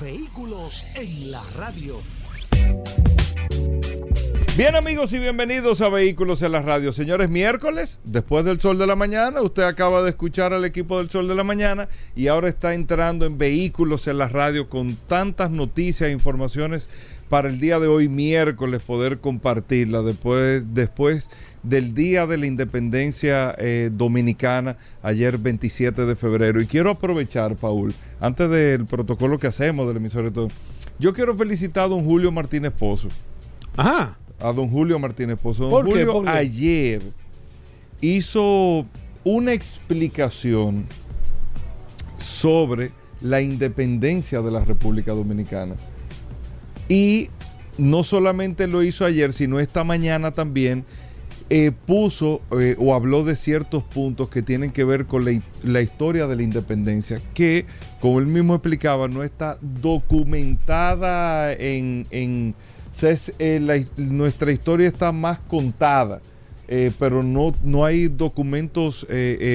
Vehículos en la radio. Bien amigos y bienvenidos a Vehículos en la Radio. Señores, miércoles, después del sol de la mañana, usted acaba de escuchar al equipo del sol de la mañana y ahora está entrando en Vehículos en la Radio con tantas noticias e informaciones para el día de hoy, miércoles, poder compartirla después, después del Día de la Independencia eh, Dominicana, ayer 27 de febrero. Y quiero aprovechar, Paul, antes del protocolo que hacemos del emisor y todo, yo quiero felicitar a don Julio Martínez Pozo. Ajá a don Julio Martínez Pozo. Don Julio ayer hizo una explicación sobre la independencia de la República Dominicana. Y no solamente lo hizo ayer, sino esta mañana también eh, puso eh, o habló de ciertos puntos que tienen que ver con la, historia de la independencia, que, como él mismo explicaba, no está documentada en eh, nuestra historia está más contada. Pero no, no hay documentos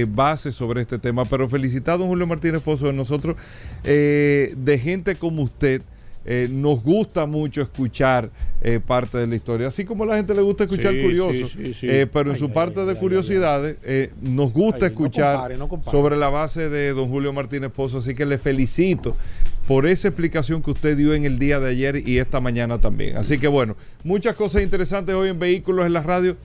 bases sobre este tema. Pero felicitado, Julio Martínez Pozo, de nosotros, de gente como usted, eh, nos gusta mucho escuchar eh, parte de la historia, así como a la gente le gusta escuchar curiosos, eh, pero en su parte de curiosidades nos gusta escuchar sobre la base de don Julio Martínez Pozo, así que le felicito por esa explicación que usted dio en el día de ayer y esta mañana también. Así que bueno, muchas cosas interesantes hoy en Vehículos en la Radio.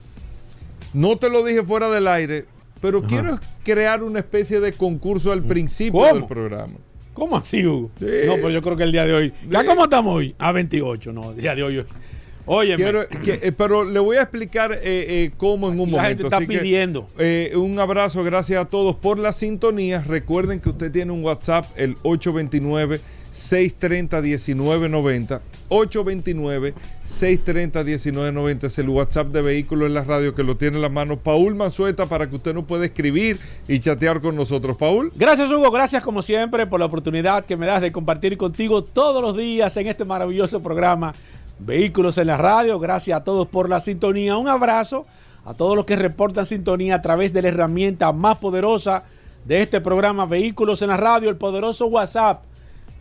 No te lo dije fuera del aire, pero quiero crear una especie de concurso al principio del programa. ¿Cómo así, Hugo? No, pero yo creo que el día de hoy. ¿Ya cómo estamos hoy? A 28, no, el día de hoy. Oye, eh, pero le voy a explicar eh, eh, cómo en un momento. La gente está pidiendo. un abrazo, gracias a todos por la sintonía. Recuerden que usted tiene un WhatsApp, el 829 630-1990. 829-630-1990 es el WhatsApp de Vehículos en la Radio que lo tiene en la mano Paul Manzueta para que usted nos pueda escribir y chatear con nosotros. Paul. Gracias Hugo, gracias como siempre por la oportunidad que me das de compartir contigo todos los días en este maravilloso programa Vehículos en la Radio. Gracias a todos por la sintonía. Un abrazo a todos los que reportan sintonía a través de la herramienta más poderosa de este programa Vehículos en la Radio, el poderoso WhatsApp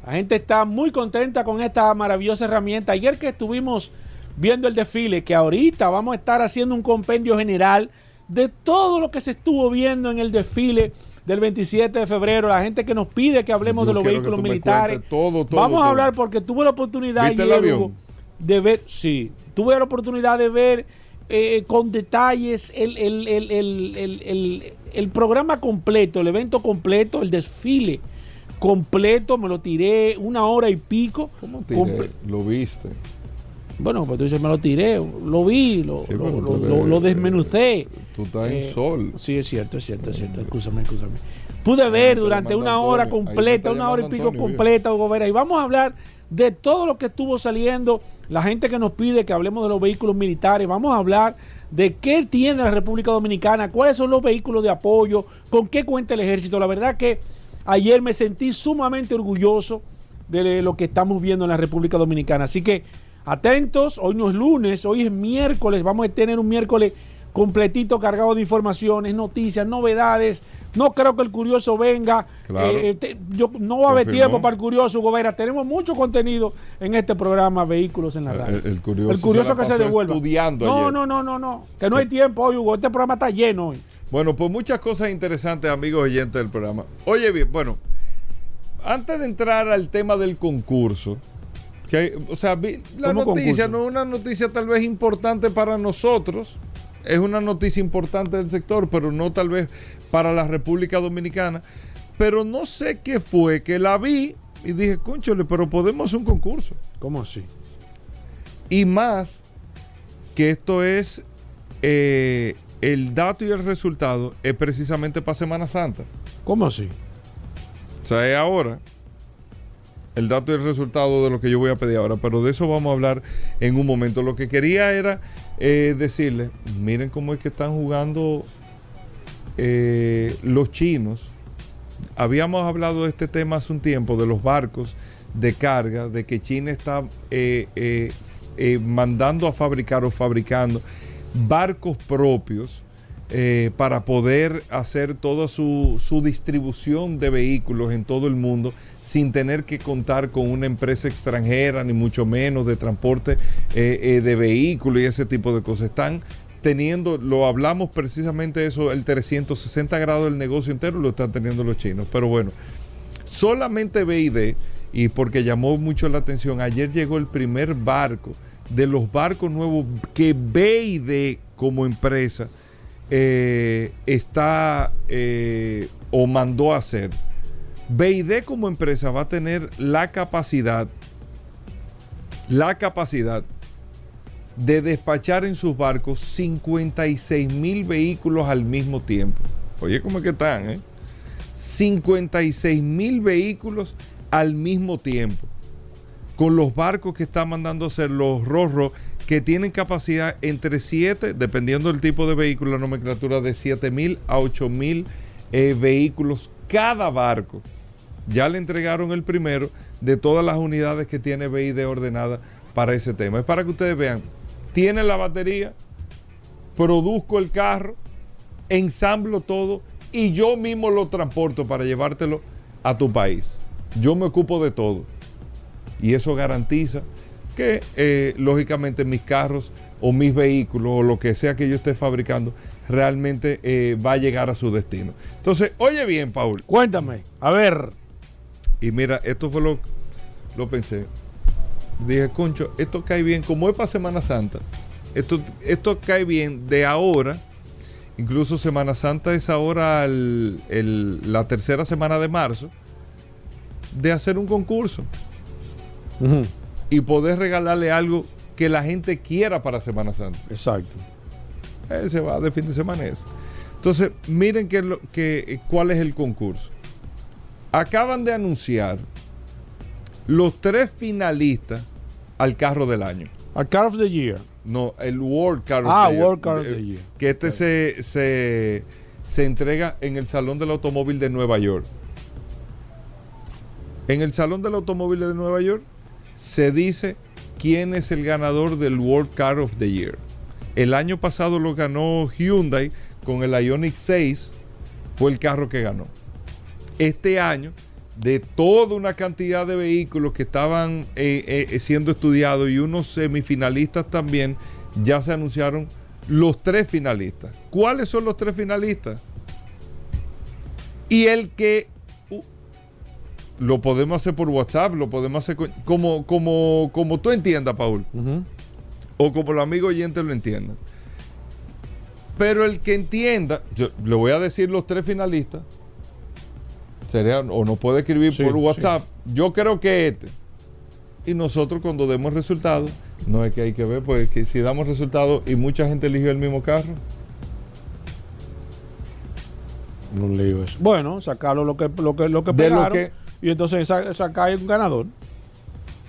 la gente está muy contenta con esta maravillosa herramienta. Ayer que estuvimos viendo el desfile, que ahorita vamos a estar haciendo un compendio general de todo lo que se estuvo viendo en el desfile del 27 de febrero, la gente que nos pide que hablemos de los vehículos militares. Vamos a hablar porque tuve la oportunidad ayer, de ver, sí, tuve la oportunidad de ver eh, con detalles el, el, programa completo, el evento completo, el desfile completo, me lo tiré una hora y pico. ¿Cómo tiré? ¿Lo viste? Bueno, pues tú dices, me lo tiré, lo vi, lo, lo, desmenucé. Tú estás en eh, sol. Sí, es cierto, es cierto, es cierto. Escúchame, escúchame. Pude ver durante una hora completa, una hora y pico completa, Hugo Vera. Y vamos a hablar de todo lo que estuvo saliendo, la gente que nos pide que hablemos de los vehículos militares. Vamos a hablar de qué tiene la República Dominicana, cuáles son los vehículos de apoyo, con qué cuenta el ejército. La verdad que Ayer me sentí sumamente orgulloso de lo que estamos viendo en la República Dominicana. Así que atentos, hoy no es lunes, hoy es miércoles, vamos a tener un miércoles completito cargado de informaciones, noticias, novedades. No creo que el curioso venga. Eh, yo, no va a haber tiempo para el curioso, Gobera. Tenemos mucho contenido en este programa Vehículos en la Radio. El, curioso, que se devuelva. no, no, no, no, no. Que no hay tiempo hoy, Hugo. Este programa está lleno hoy. Bueno, pues muchas cosas interesantes, amigos oyentes del programa. Oye, bien, bueno, antes de entrar al tema del concurso, que, o sea, la noticia no es una noticia tal vez importante para nosotros, es una noticia importante del sector, pero no tal vez para la República Dominicana. Pero no sé qué fue, que la vi y dije, conchole, pero podemos hacer un concurso. ¿Cómo así? Y más que esto es eh, el dato y el resultado es precisamente para Semana Santa. ¿Cómo así? O sea, es ahora. el dato y el resultado de lo que yo voy a pedir ahora, pero de eso vamos a hablar en un momento. Lo que quería era eh, decirles, miren cómo es que están jugando eh, los chinos. Habíamos hablado de este tema hace un tiempo, de los barcos de carga, de que China está eh, eh, mandando a fabricar o fabricando barcos propios eh, para poder hacer toda su, su distribución de vehículos en todo el mundo sin tener que contar con una empresa extranjera, ni mucho menos de transporte eh, eh, de vehículos y ese tipo de cosas. Están teniendo, lo hablamos precisamente eso, el 360 grados del negocio entero lo están teniendo los chinos. Pero bueno, solamente BID, y porque llamó mucho la atención, ayer llegó el primer barco de los barcos nuevos que BID como empresa eh, está eh, o mandó a hacer. BID como empresa va a tener la capacidad, la capacidad de despachar en sus barcos 56 mil vehículos al mismo tiempo. Oye, ¿cómo que están? Eh? 56 mil vehículos al mismo tiempo. Con los barcos que están hacer los Rorro, que tienen capacidad entre 7, dependiendo del tipo de vehículo, la nomenclatura de 7 mil a 8 mil eh, vehículos cada barco. Ya le entregaron el primero de todas las unidades que tiene BID ordenada para ese tema. Es para que ustedes vean, tiene la batería, produzco el carro, ensamblo todo y yo mismo lo transporto para llevártelo a tu país. Yo me ocupo de todo. Y eso garantiza que, eh, lógicamente, mis carros o mis vehículos o lo que sea que yo esté fabricando realmente eh, va a llegar a su destino. Entonces, oye bien, Paul. Cuéntame, a ver. Y mira, esto fue lo, lo pensé. Dije, concho, esto cae bien, como es para Semana Santa, esto, esto cae bien de ahora. Incluso Semana Santa es ahora el- el- la tercera semana de marzo, de hacer un concurso Y poder regalarle algo que la gente quiera para Semana Santa. Exacto. Eh, se va de fin de semana eso. Entonces, miren que lo, que, cuál es el concurso. Acaban de anunciar los tres finalistas al carro del año. A Car of the Year. No, el World Car of Ah, the Year. World Car of the Eh, Year. Que este se, se, se entrega en el Salón del Automóvil de Nueva York. En el Salón del Automóvil de Nueva York se dice quién es el ganador del World Car of the Year. El año pasado lo ganó Hyundai con el Ioniq 6, fue el carro que ganó. Este año, de toda una cantidad de vehículos que estaban eh, eh, siendo estudiados y unos semifinalistas también, ya se anunciaron los tres finalistas. ¿Cuáles son los tres finalistas? Y el que lo podemos hacer por WhatsApp, lo podemos hacer co- como, como, como tú entiendas, Paul, o como los amigos oyentes lo entiendan. Pero el que entienda, yo le voy a decir los tres finalistas, sería, o no puede escribir Sí, por sí. WhatsApp. Yo creo que este. Y nosotros cuando demos resultados, no es que hay que ver, pues que si damos resultados y mucha gente eligió el mismo carro, Un lío eso. Bueno, sacarlo lo que, lo que, lo que De lo que- y entonces sa- sacar un ganador.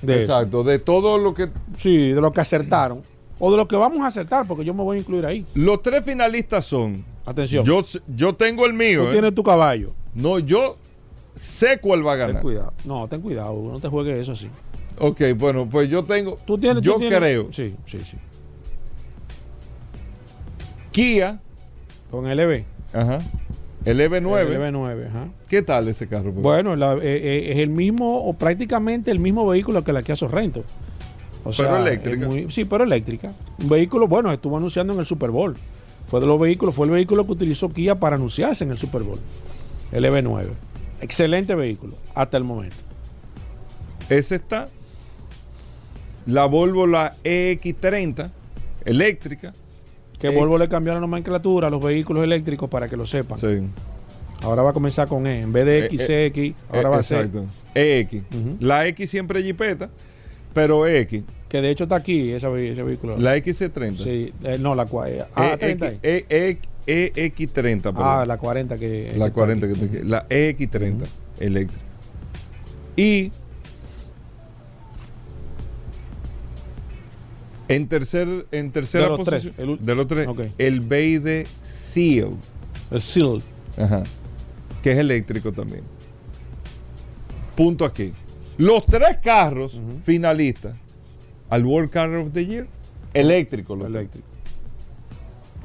De eso. exacto, de todo lo que... Sí, de lo que acertaron. O de lo que vamos a acertar, porque yo me voy a incluir ahí. Los tres finalistas son... Atención. Yo, yo tengo el mío. Tú ¿eh? tienes tu caballo. No, yo sé cuál va a Ten ganar. cuidado. No, ten cuidado. No te juegues eso así. Ok, bueno, pues yo tengo... Tú tienes. yo tú tienes- creo Sí, sí, sí. Kia, Con EV. ajá, el EV9. El EV9, ajá. ¿Qué tal ese carro? pues? Bueno, la- eh, eh, es el mismo, o prácticamente el mismo vehículo que la Kia Sorrento. O Pero sea, eléctrica. es muy- sí, pero eléctrica. Un vehículo, bueno, estuvo anunciando en el Super Bowl. Fue de los vehículos, fue el vehículo que utilizó Kia para anunciarse en el Super Bowl. El EV9. Excelente vehículo, hasta el momento. Ese está. La Volvo, la EX30, eléctrica. Que Eh, Volvo le cambió la nomenclatura a los vehículos eléctricos para que lo sepan. Sí. Ahora va a comenzar con E. En vez de Eh, XX, ahora Eh, va a ser. Exacto. EX. Ujú. La X siempre es jipeta, pero EX. Que de hecho está aquí ese, ve- ese vehículo. La XC30. Sí, eh, no, la eh, ah, 30 ahí. E- E- EX30, perdón. Ah, la 40 que. La que 40 que. La EX30 eléctrica. Y En, tercer, en tercera De los tres, posición. el ul- de los tres. Ok. El Beide Seal. El Seal. Ajá. Que es eléctrico también. Punto aquí. Los tres carros finalistas al World Car of the Year, eléctricos los Eléctrico.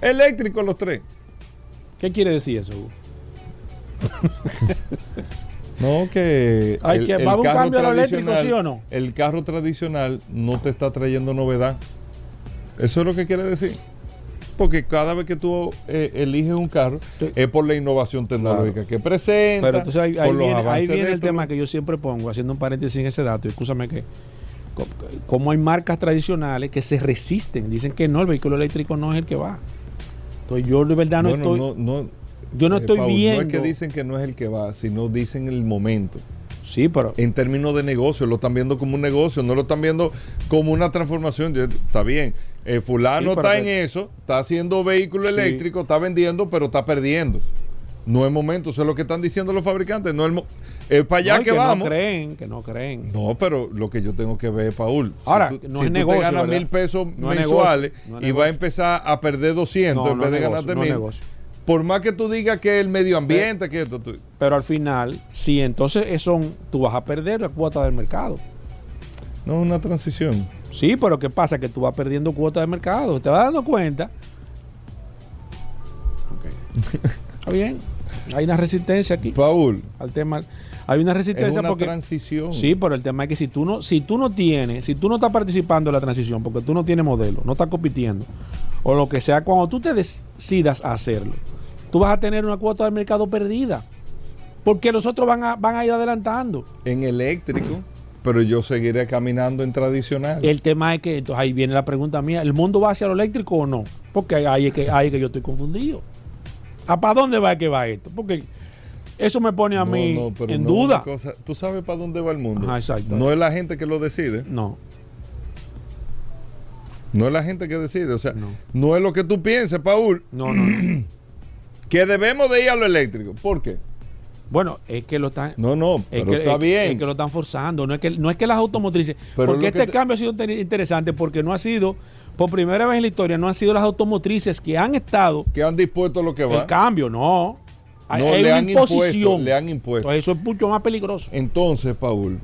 tres. Eléctricos los tres. ¿Qué quiere decir eso, Hugo? No, que. Hay que- ¿va a haber un cambio a lo eléctrico, sí o no? El carro tradicional no te está trayendo novedad. Eso es lo que quiere decir. Porque cada vez que tú eh, eliges un carro Sí. es por la innovación tecnológica que presenta. Pero entonces ahí, ahí viene, ahí viene el tema que yo siempre pongo, haciendo un paréntesis en ese dato, escúchame que co- como hay marcas tradicionales que se resisten, dicen que no, el vehículo eléctrico no es el que va. Entonces yo de verdad no Bueno, estoy, no, no, yo no eh, estoy Paul, viendo. No es que dicen que no es el que va, sino dicen el momento. Sí, pero En términos de negocio, lo están viendo como un negocio, no lo están viendo como una transformación. Está bien, eh, fulano Sí, está en eso, está haciendo vehículo Sí. eléctrico, está vendiendo, pero está perdiendo. No es momento, eso es lo que están diciendo los fabricantes. No es, es para allá no, que, que vamos. no creen, que no creen. No, pero lo que yo tengo que ver, Paul. Ahora, si tú, no si es tú negocio, te ganas ¿verdad? mil pesos No mensuales y vas a empezar a perder 200 No, en vez de ganarte mil. Por más que tú digas que el medio ambiente, que esto, tú- Pero al final, sí, entonces eso, tú vas a perder la cuota del mercado. no es una transición. Sí, pero ¿qué pasa? Que tú vas perdiendo cuota de mercado. ¿Te vas dando cuenta? Ok. Está bien. Hay una resistencia aquí Paul, al tema. Hay una es resistencia una porque... transición. Sí, pero el tema es que si tú no, si tú no tienes, si tú no estás participando en la transición, porque tú no tienes modelo, no estás compitiendo, o lo que sea, cuando tú te decidas a hacerlo, tú vas a tener una cuota del mercado perdida. Porque los otros van a, van a ir adelantando. En eléctrico, pero yo seguiré caminando en tradicional. El tema es que, entonces ahí viene la pregunta mía, ¿el mundo va hacia lo eléctrico o no? Porque ahí- es que, ahí es que yo estoy confundido. ¿A para dónde va que va esto? Porque eso me pone a No, mí no, pero en no duda. cosa- Tú sabes para dónde va el mundo. Ajá, exacto. No es la gente que lo decide. No, No es la gente que decide. O sea, no, No. es lo que tú pienses, Paul, no, no. que debemos de ir a lo eléctrico. ¿Por qué? bueno, es que lo están... No, no, Es pero que, está es- bien. es que lo están forzando. No es que, no es que las automotrices. Pero porque este te- cambio ha sido inter- interesante porque no ha sido, por primera vez en la historia, no han sido las automotrices que han estado que han dispuesto lo que va. el cambio, no. Hay- No, hay le una han impuesto, le han impuesto. Entonces, eso es mucho más peligroso. Entonces, Paul,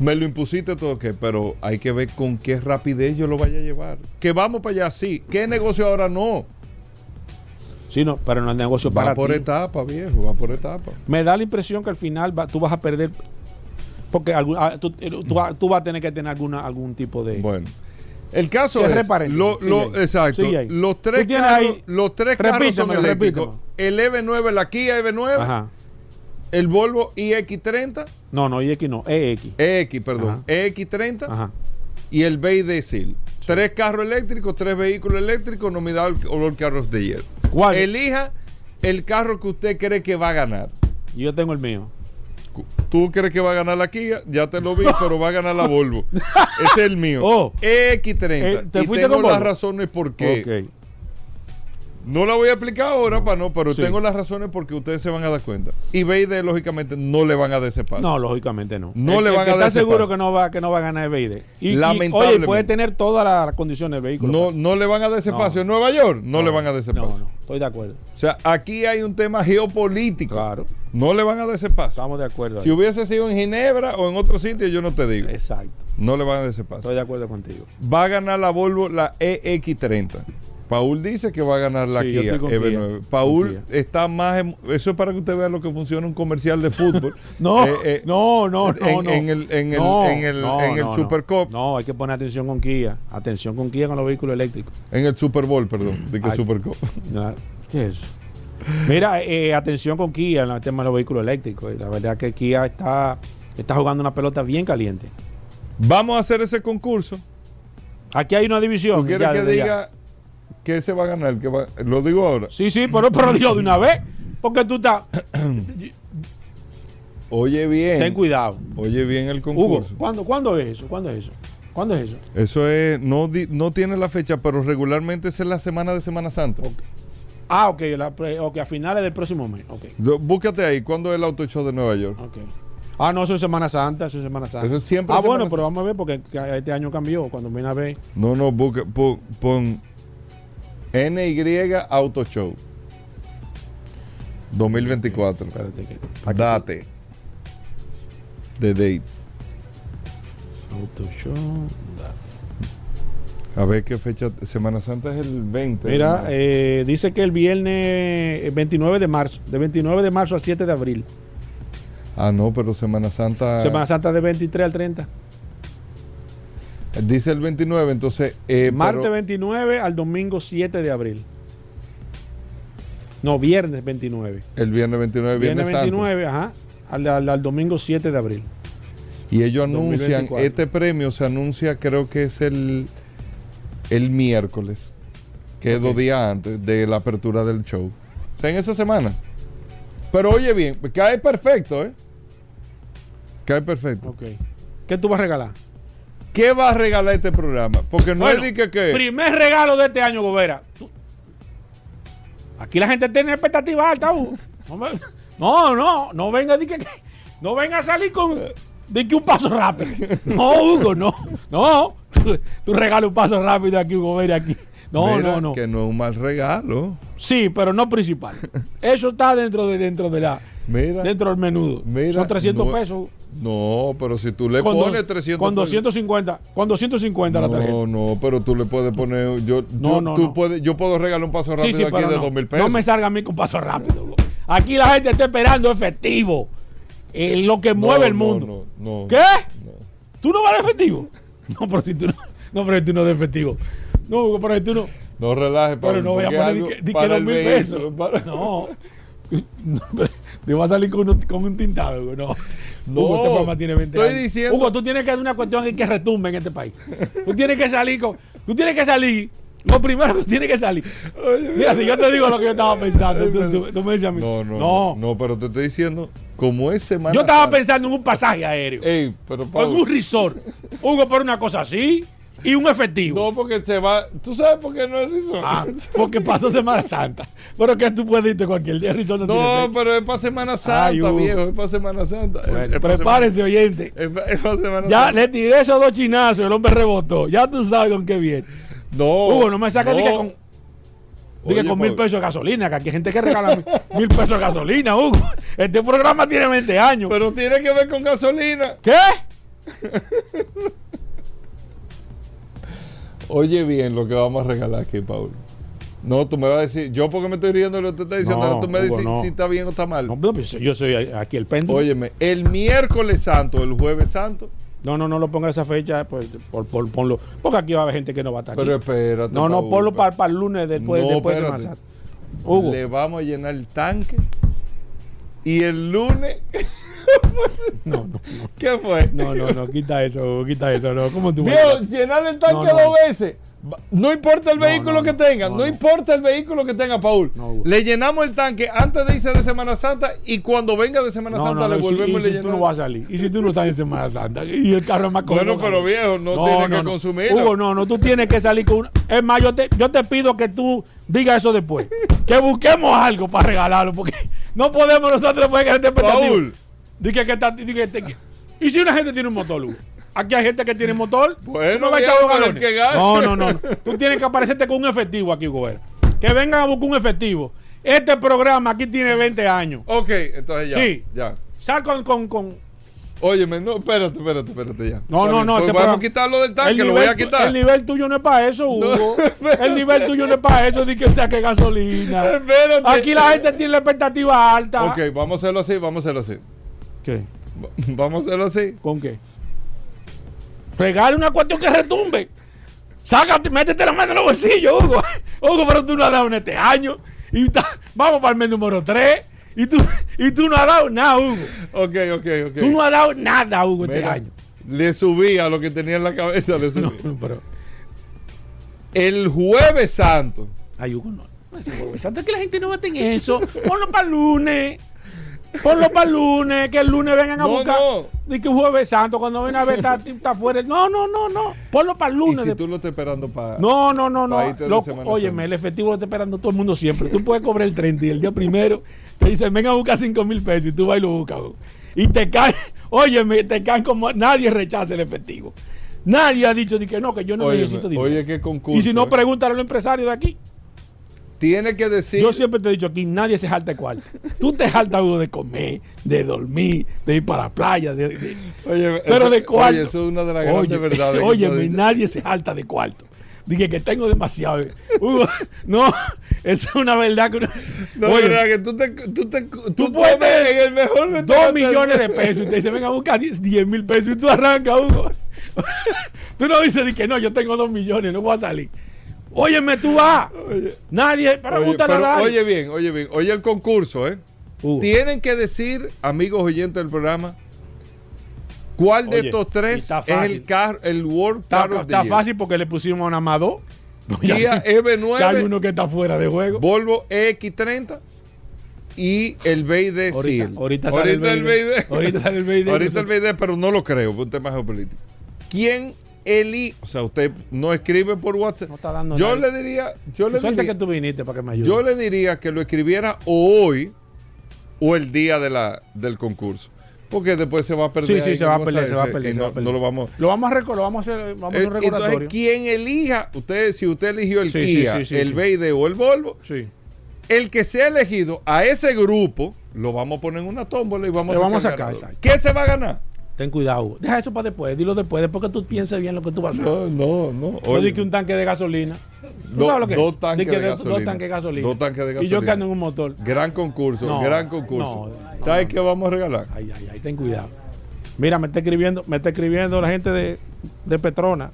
me lo impusiste todo, que pero hay que ver con qué rapidez yo lo vaya a llevar. Que vamos para allá, sí. ¿Qué negocio ahora no? Sí, no, pero no es negocio Va para por ti. etapa, viejo, va por etapa. Me da la impresión que al final va- tú vas a perder. Porque ah, tú, tú vas- tú vas a tener que tener alguna, algún tipo de. Bueno. El caso Cierre es, lo- lo- exacto, los Tú tres carros, ahí- los tres carros son eléctricos. El EV9, la Kia EV9, Ajá. el Volvo iX30, No, no, EX no, EX. EX, perdón, Ajá. EX30 Ajá. y el BYD Seal. Tres carros eléctricos, tres vehículos eléctricos nominados al World Car of the Year. ¿Cuál? Elija el carro que usted cree que va a ganar. Yo tengo el mío. Tú crees que va a ganar la Kia, ya te lo vi, pero va a ganar la Volvo. Ese es el mío. Oh. EX30. Eh, ¿te y tengo con las razones por qué. Ok. No la voy a explicar ahora, para no, pero Sí. tengo las razones porque ustedes se van a dar cuenta. Y BYD, lógicamente, no le van a dar ese paso. No, lógicamente no. No El- le el van que a dar ese seguro paso. que no va, que no va a ganar BID. Y, y, Lamentablemente. oye, puede tener todas las condiciones del vehículo. No, no le van a dar ese No. paso. En Nueva York, no, le van a dar ese no, paso. No, estoy de acuerdo. O sea, aquí hay un tema geopolítico. Claro. No le van a dar ese paso. Estamos de acuerdo. Si hubiese sido en Ginebra o en otro sitio, yo no te digo. Exacto. No le van a dar ese paso. Estoy de acuerdo contigo. Va a ganar la Volvo la EX30. Paul dice que va a ganar la Sí, Kia con EV9. Kia. Paul Kia. está más. Eso es para que usted vea lo que funciona un comercial de fútbol. No, Eh, eh, no, no, en, no. en el, en el, No, en el, no, en el no, no. Super Cup. No, hay que poner atención con Kia. Atención con Kia con los vehículos eléctricos. En el Super Bowl, perdón. De que Ay. Super Cup. ¿Qué es eso? Mira, eh, atención con Kia en el tema de los vehículos eléctricos. La verdad que Kia está, está jugando una pelota bien caliente. Vamos a hacer ese concurso. Aquí hay una división. ¿Tú quieres ya que ya. Que se va a ganar? Va- lo digo ahora. Sí, sí, pero, pero dilo de una vez. Porque tú estás. Oye bien. Ten cuidado. Oye bien el Hugo, concurso. ¿cuándo, ¿cuándo es eso? ¿Cuándo es eso? ¿Cuándo es eso? Eso es, no, di- no tiene la fecha, pero regularmente es en la semana de Semana Santa. Ah, ok, la pre- a finales del próximo mes. Ok, Do- Búscate ahí, ¿cuándo es el Auto Show de Nueva York? ok. Ah, no, eso es Semana Santa, eso es Semana Santa. Eso es siempre Ah, bueno, pero vamos a ver porque que este año cambió. Cuando viene a ver. No, no, busque, pon, pon NY Auto Show 2024. Espérate que. aquí- Date. The dates. Auto Show. A ver qué fecha. Semana Santa es el 20. Mira, eh, dice que el viernes eh, 29 de marzo, de 29 de marzo al 7 de abril. ah, no, pero Semana Santa. Semana Santa de 23 al 30. Dice el 29, entonces. Eh, Martes pero- 29 al domingo 7 de abril. No, viernes 29. el viernes 29, viernes, Viernes Santo. 29, ajá. Al, al- al domingo 7 de abril. Y ellos anuncian, 2024. este premio se anuncia, creo que es el, el miércoles, que es dos días antes de la apertura del show. O sea, en esa semana. Pero oye bien, cae perfecto, ¿eh? Cae perfecto. Ok. ¿Qué tú vas a regalar? ¿Qué va a regalar este programa? Porque no Bueno, es de que, que- Primer regalo de este año, Gobera. Tú- Aquí la gente tiene expectativa alta. Hugo. No, me- no, no, no venga de que, que- no venga a salir con de que un paso rápido. No, Hugo, no. No. Tú, tú un paso rápido aquí, Hugo Vera, aquí. No, Mira, no, no. Que no es un mal regalo. Sí, pero no principal. Eso está dentro de dentro de la Mira. dentro del menudo. Mira, Son 300 no- pesos. No, pero si tú le Con, pones 300 con pesos- 250, con 250 la tarjeta. No, no, pero tú le puedes poner. Yo, No, yo, no, tú. Puedes, yo puedo regalar un paso rápido aquí pero de no. 2 mil pesos. No me salga a mí con paso rápido. Aquí la gente está esperando efectivo. Eh, lo que mueve el mundo. ¿Qué? no. ¿Tú no vas de efectivo? No, pero si tú no. No, pero si tú no de efectivo. No, pero si tú no. No relajes, Pero no voy a poner di que- di que para dos el mil vehículo, pesos. para- No. No, pero Te va a salir con un, con un tintado. No. No, Hugo, este programa tiene 20 estoy años. diciendo- Hugo, tú tienes que hacer una cuestión que retumbe en este país. Tú tienes que salir con. Tú tienes que salir. Lo primero que tienes que salir. Mira, si yo te digo lo que yo estaba pensando, tú, tú- tú me dices a mí. No, no, No. pero te estoy diciendo, como es semana Yo estaba pensando en un pasaje aéreo. Ey, pero en un resort. Hugo, por una cosa así. Y un efectivo. no porque se va, tú sabes por qué no es resort. Ah, porque pasó Semana Santa. Pero que tú puedes irte cualquier día. Resort no, no, pero es para Semana Santa, Ay, viejo, es para Semana Santa. Es- Bueno, es prepárese, oyente. Semana- Es, para Semana Ya Santa. le tiré esos dos chinazos. El hombre rebotó. Ya tú sabes con qué viene. No. Hugo, no me saques que con, Oye, con mil Pablo, pesos de gasolina. Que aquí hay gente que regala mil, mil pesos de gasolina, Hugo. Este programa tiene 20 años. Pero tiene que ver con gasolina. ¿Qué? Oye bien lo que vamos a regalar aquí, Pablo. No, tú me vas a decir, yo porque me estoy riendo de lo que te está diciendo, No, tú me dices no. si está bien o está mal. No, yo soy aquí el péndulo. Óyeme, el miércoles santo, el jueves santo, No, no, no lo ponga esa fecha, pues, por, por- ponlo. Porque aquí va a haber gente que no va a estar pero aquí. espérate. No, no, Paul, ponlo para, el lunes después, No, después de. Hugo, Le vamos a llenar el tanque. Y el lunes, no, no, ¿qué fue? no, no, no, quita eso, quita eso, no. ¿Cómo tú a- llenar el tanque No, no. dos veces. No importa el No, vehículo no, que no. tenga, no, No, no. importa el vehículo que tenga, Paul. No, le llenamos el tanque antes de irse de Semana Santa y cuando venga de Semana No, Santa no, no, le y volvemos y y le si tú no vas a salir. Y si tú no estás en Semana Santa y el carro es más Bueno, cómodo, pero viejo, no, tiene que consumirlo. Hugo, no, no, tú tienes que salir con una. Es más, yo te, yo te pido que tú digas eso después. que busquemos algo para regalarlo, porque no podemos nosotros poner que. Paul. Dije que está. dije que- y si una gente tiene un motor, Hugo. Aquí hay gente que tiene motor. Bueno, ¿tú no vas a echar los que. No, no, no, no. Tú tienes que aparecerte con un efectivo aquí, Hugo. Vera. Que vengan a buscar un efectivo. Este programa aquí tiene 20 años. Ok, entonces ya. Sí. Ya. Sal con, con, con, Óyeme, no, espérate, espérate, espérate ya. No, no, no. Pues este vamos programa- a quitarlo del el tanque, lo nivel voy a quitar. El nivel tuyo no es para eso, Hugo. el nivel tuyo no es para eso, de que usted que gasolina. Espérate. Aquí la gente tiene la expectativa alta. Ok, vamos a hacerlo así, vamos a hacerlo así. ¿Qué? Va- Vamos a hacerlo así. ¿Con qué? Regale una cuestión que retumbe. Sácate, métete la mano en los bolsillos, Hugo. Hugo, pero tú no has dado en este año. Y ta- vamos para el mes número 3. Y tú, y tú no has dado nada, Hugo. Ok, ok, ok. Tú no has dado nada, Hugo, este año. Le subí a lo que tenía en la cabeza, le subí. No, pero. El jueves santo. Ay, Hugo, no. Es jueves santo, es que la gente no va en eso. Ponlo para el lunes. Ponlo para el lunes, que el lunes vengan a No, buscar. no. Di que jueves santo, cuando ven a ver está, está fuera. No, no, no, no. Ponlo para el Y lunes. si de- tú lo estás esperando para. No, no, no, no. Loco, óyeme, el efectivo lo está esperando todo el mundo siempre. Tú puedes cobrar el 30 y el día primero te dicen, venga a buscar 5 mil pesos y tú vas y lo buscas. Y te cae Óyeme, te caen como nadie rechaza el efectivo. Nadie ha dicho de que no, que yo no Óyeme, necesito dinero. oye, qué concurso. y si no, eh. pregúntale a los empresarios de aquí. Tiene que decir. Yo siempre te he dicho aquí, nadie se jalta de cuarto. Tú te jaltas uno de comer, de dormir, de ir para la playa, de, de- Oye, pero eso- de cuarto. Oye, eso es una de las grandes Oye, verdades. Óyeme, tú dices. nadie se jalta de cuarto. Dije que tengo demasiado. Hugo, no, eso es una verdad que uno- No, Oye, verdad que tú te. Tú, te, tú Tú puedes en el mejor dos millones de pesos y te dice, venga a buscar 10 mil pesos y tú arrancas, Hugo. tú no dices que no, yo tengo dos millones, no voy a salir. Óyeme, tú vas. Nadie, Oye, pregúntale a pero nadie. oye bien, oye bien. Oye el concurso, ¿eh? Hugo, Tienen que decir, amigos oyentes del programa, cuál de Oye, estos tres es el car, el World está, Car of the está Year. fácil porque le pusimos a Amado. Kia Ya hay EV9, uno que está fuera de juego. Volvo EX30 y el BID Ahorita, ahorita sale el BID. BID. Ahorita sale el BID. Ahorita el BID, pero no lo creo, por un tema geopolítico. ¿Quién elige? O sea, usted no escribe por WhatsApp. No está dando yo nadie. le diría, yo le Suerte diría, que tú viniste para que me ayude. yo le diría que lo escribiera o hoy o el día de la, del concurso. Porque después se va a perder. Sí, sí, ahí se va a perder, se va a perder, se no, va a perder. no lo vamos. Lo vamos a recordar, vamos a hacer, vamos a hacer un Eh, recordatorio. Entonces, quien elija, usted, si usted eligió el Sí, Kia, sí, el. BID o el Volvo, el que sea elegido a ese grupo, lo vamos a poner en una tómbola y vamos Le a vamos a sacar. ¿Qué se va a ganar? Ten cuidado. Deja eso para después. Dilo después. Después que tú pienses bien lo que tú vas a hacer. No, no, no. No Oye, di que un tanque de gasolina. ¿Tú Do- sabes lo que dos es? tanques que de gasolina. Dos tanques de gasolina. Dos tanques de Y yo que gasolina. ando en un motor. Gran concurso, No, gran concurso. no, ¿Sabes qué vamos a regalar? Ay, ay, ay, ten cuidado. Mira, me está escribiendo, me está escribiendo la gente de, de Petrona.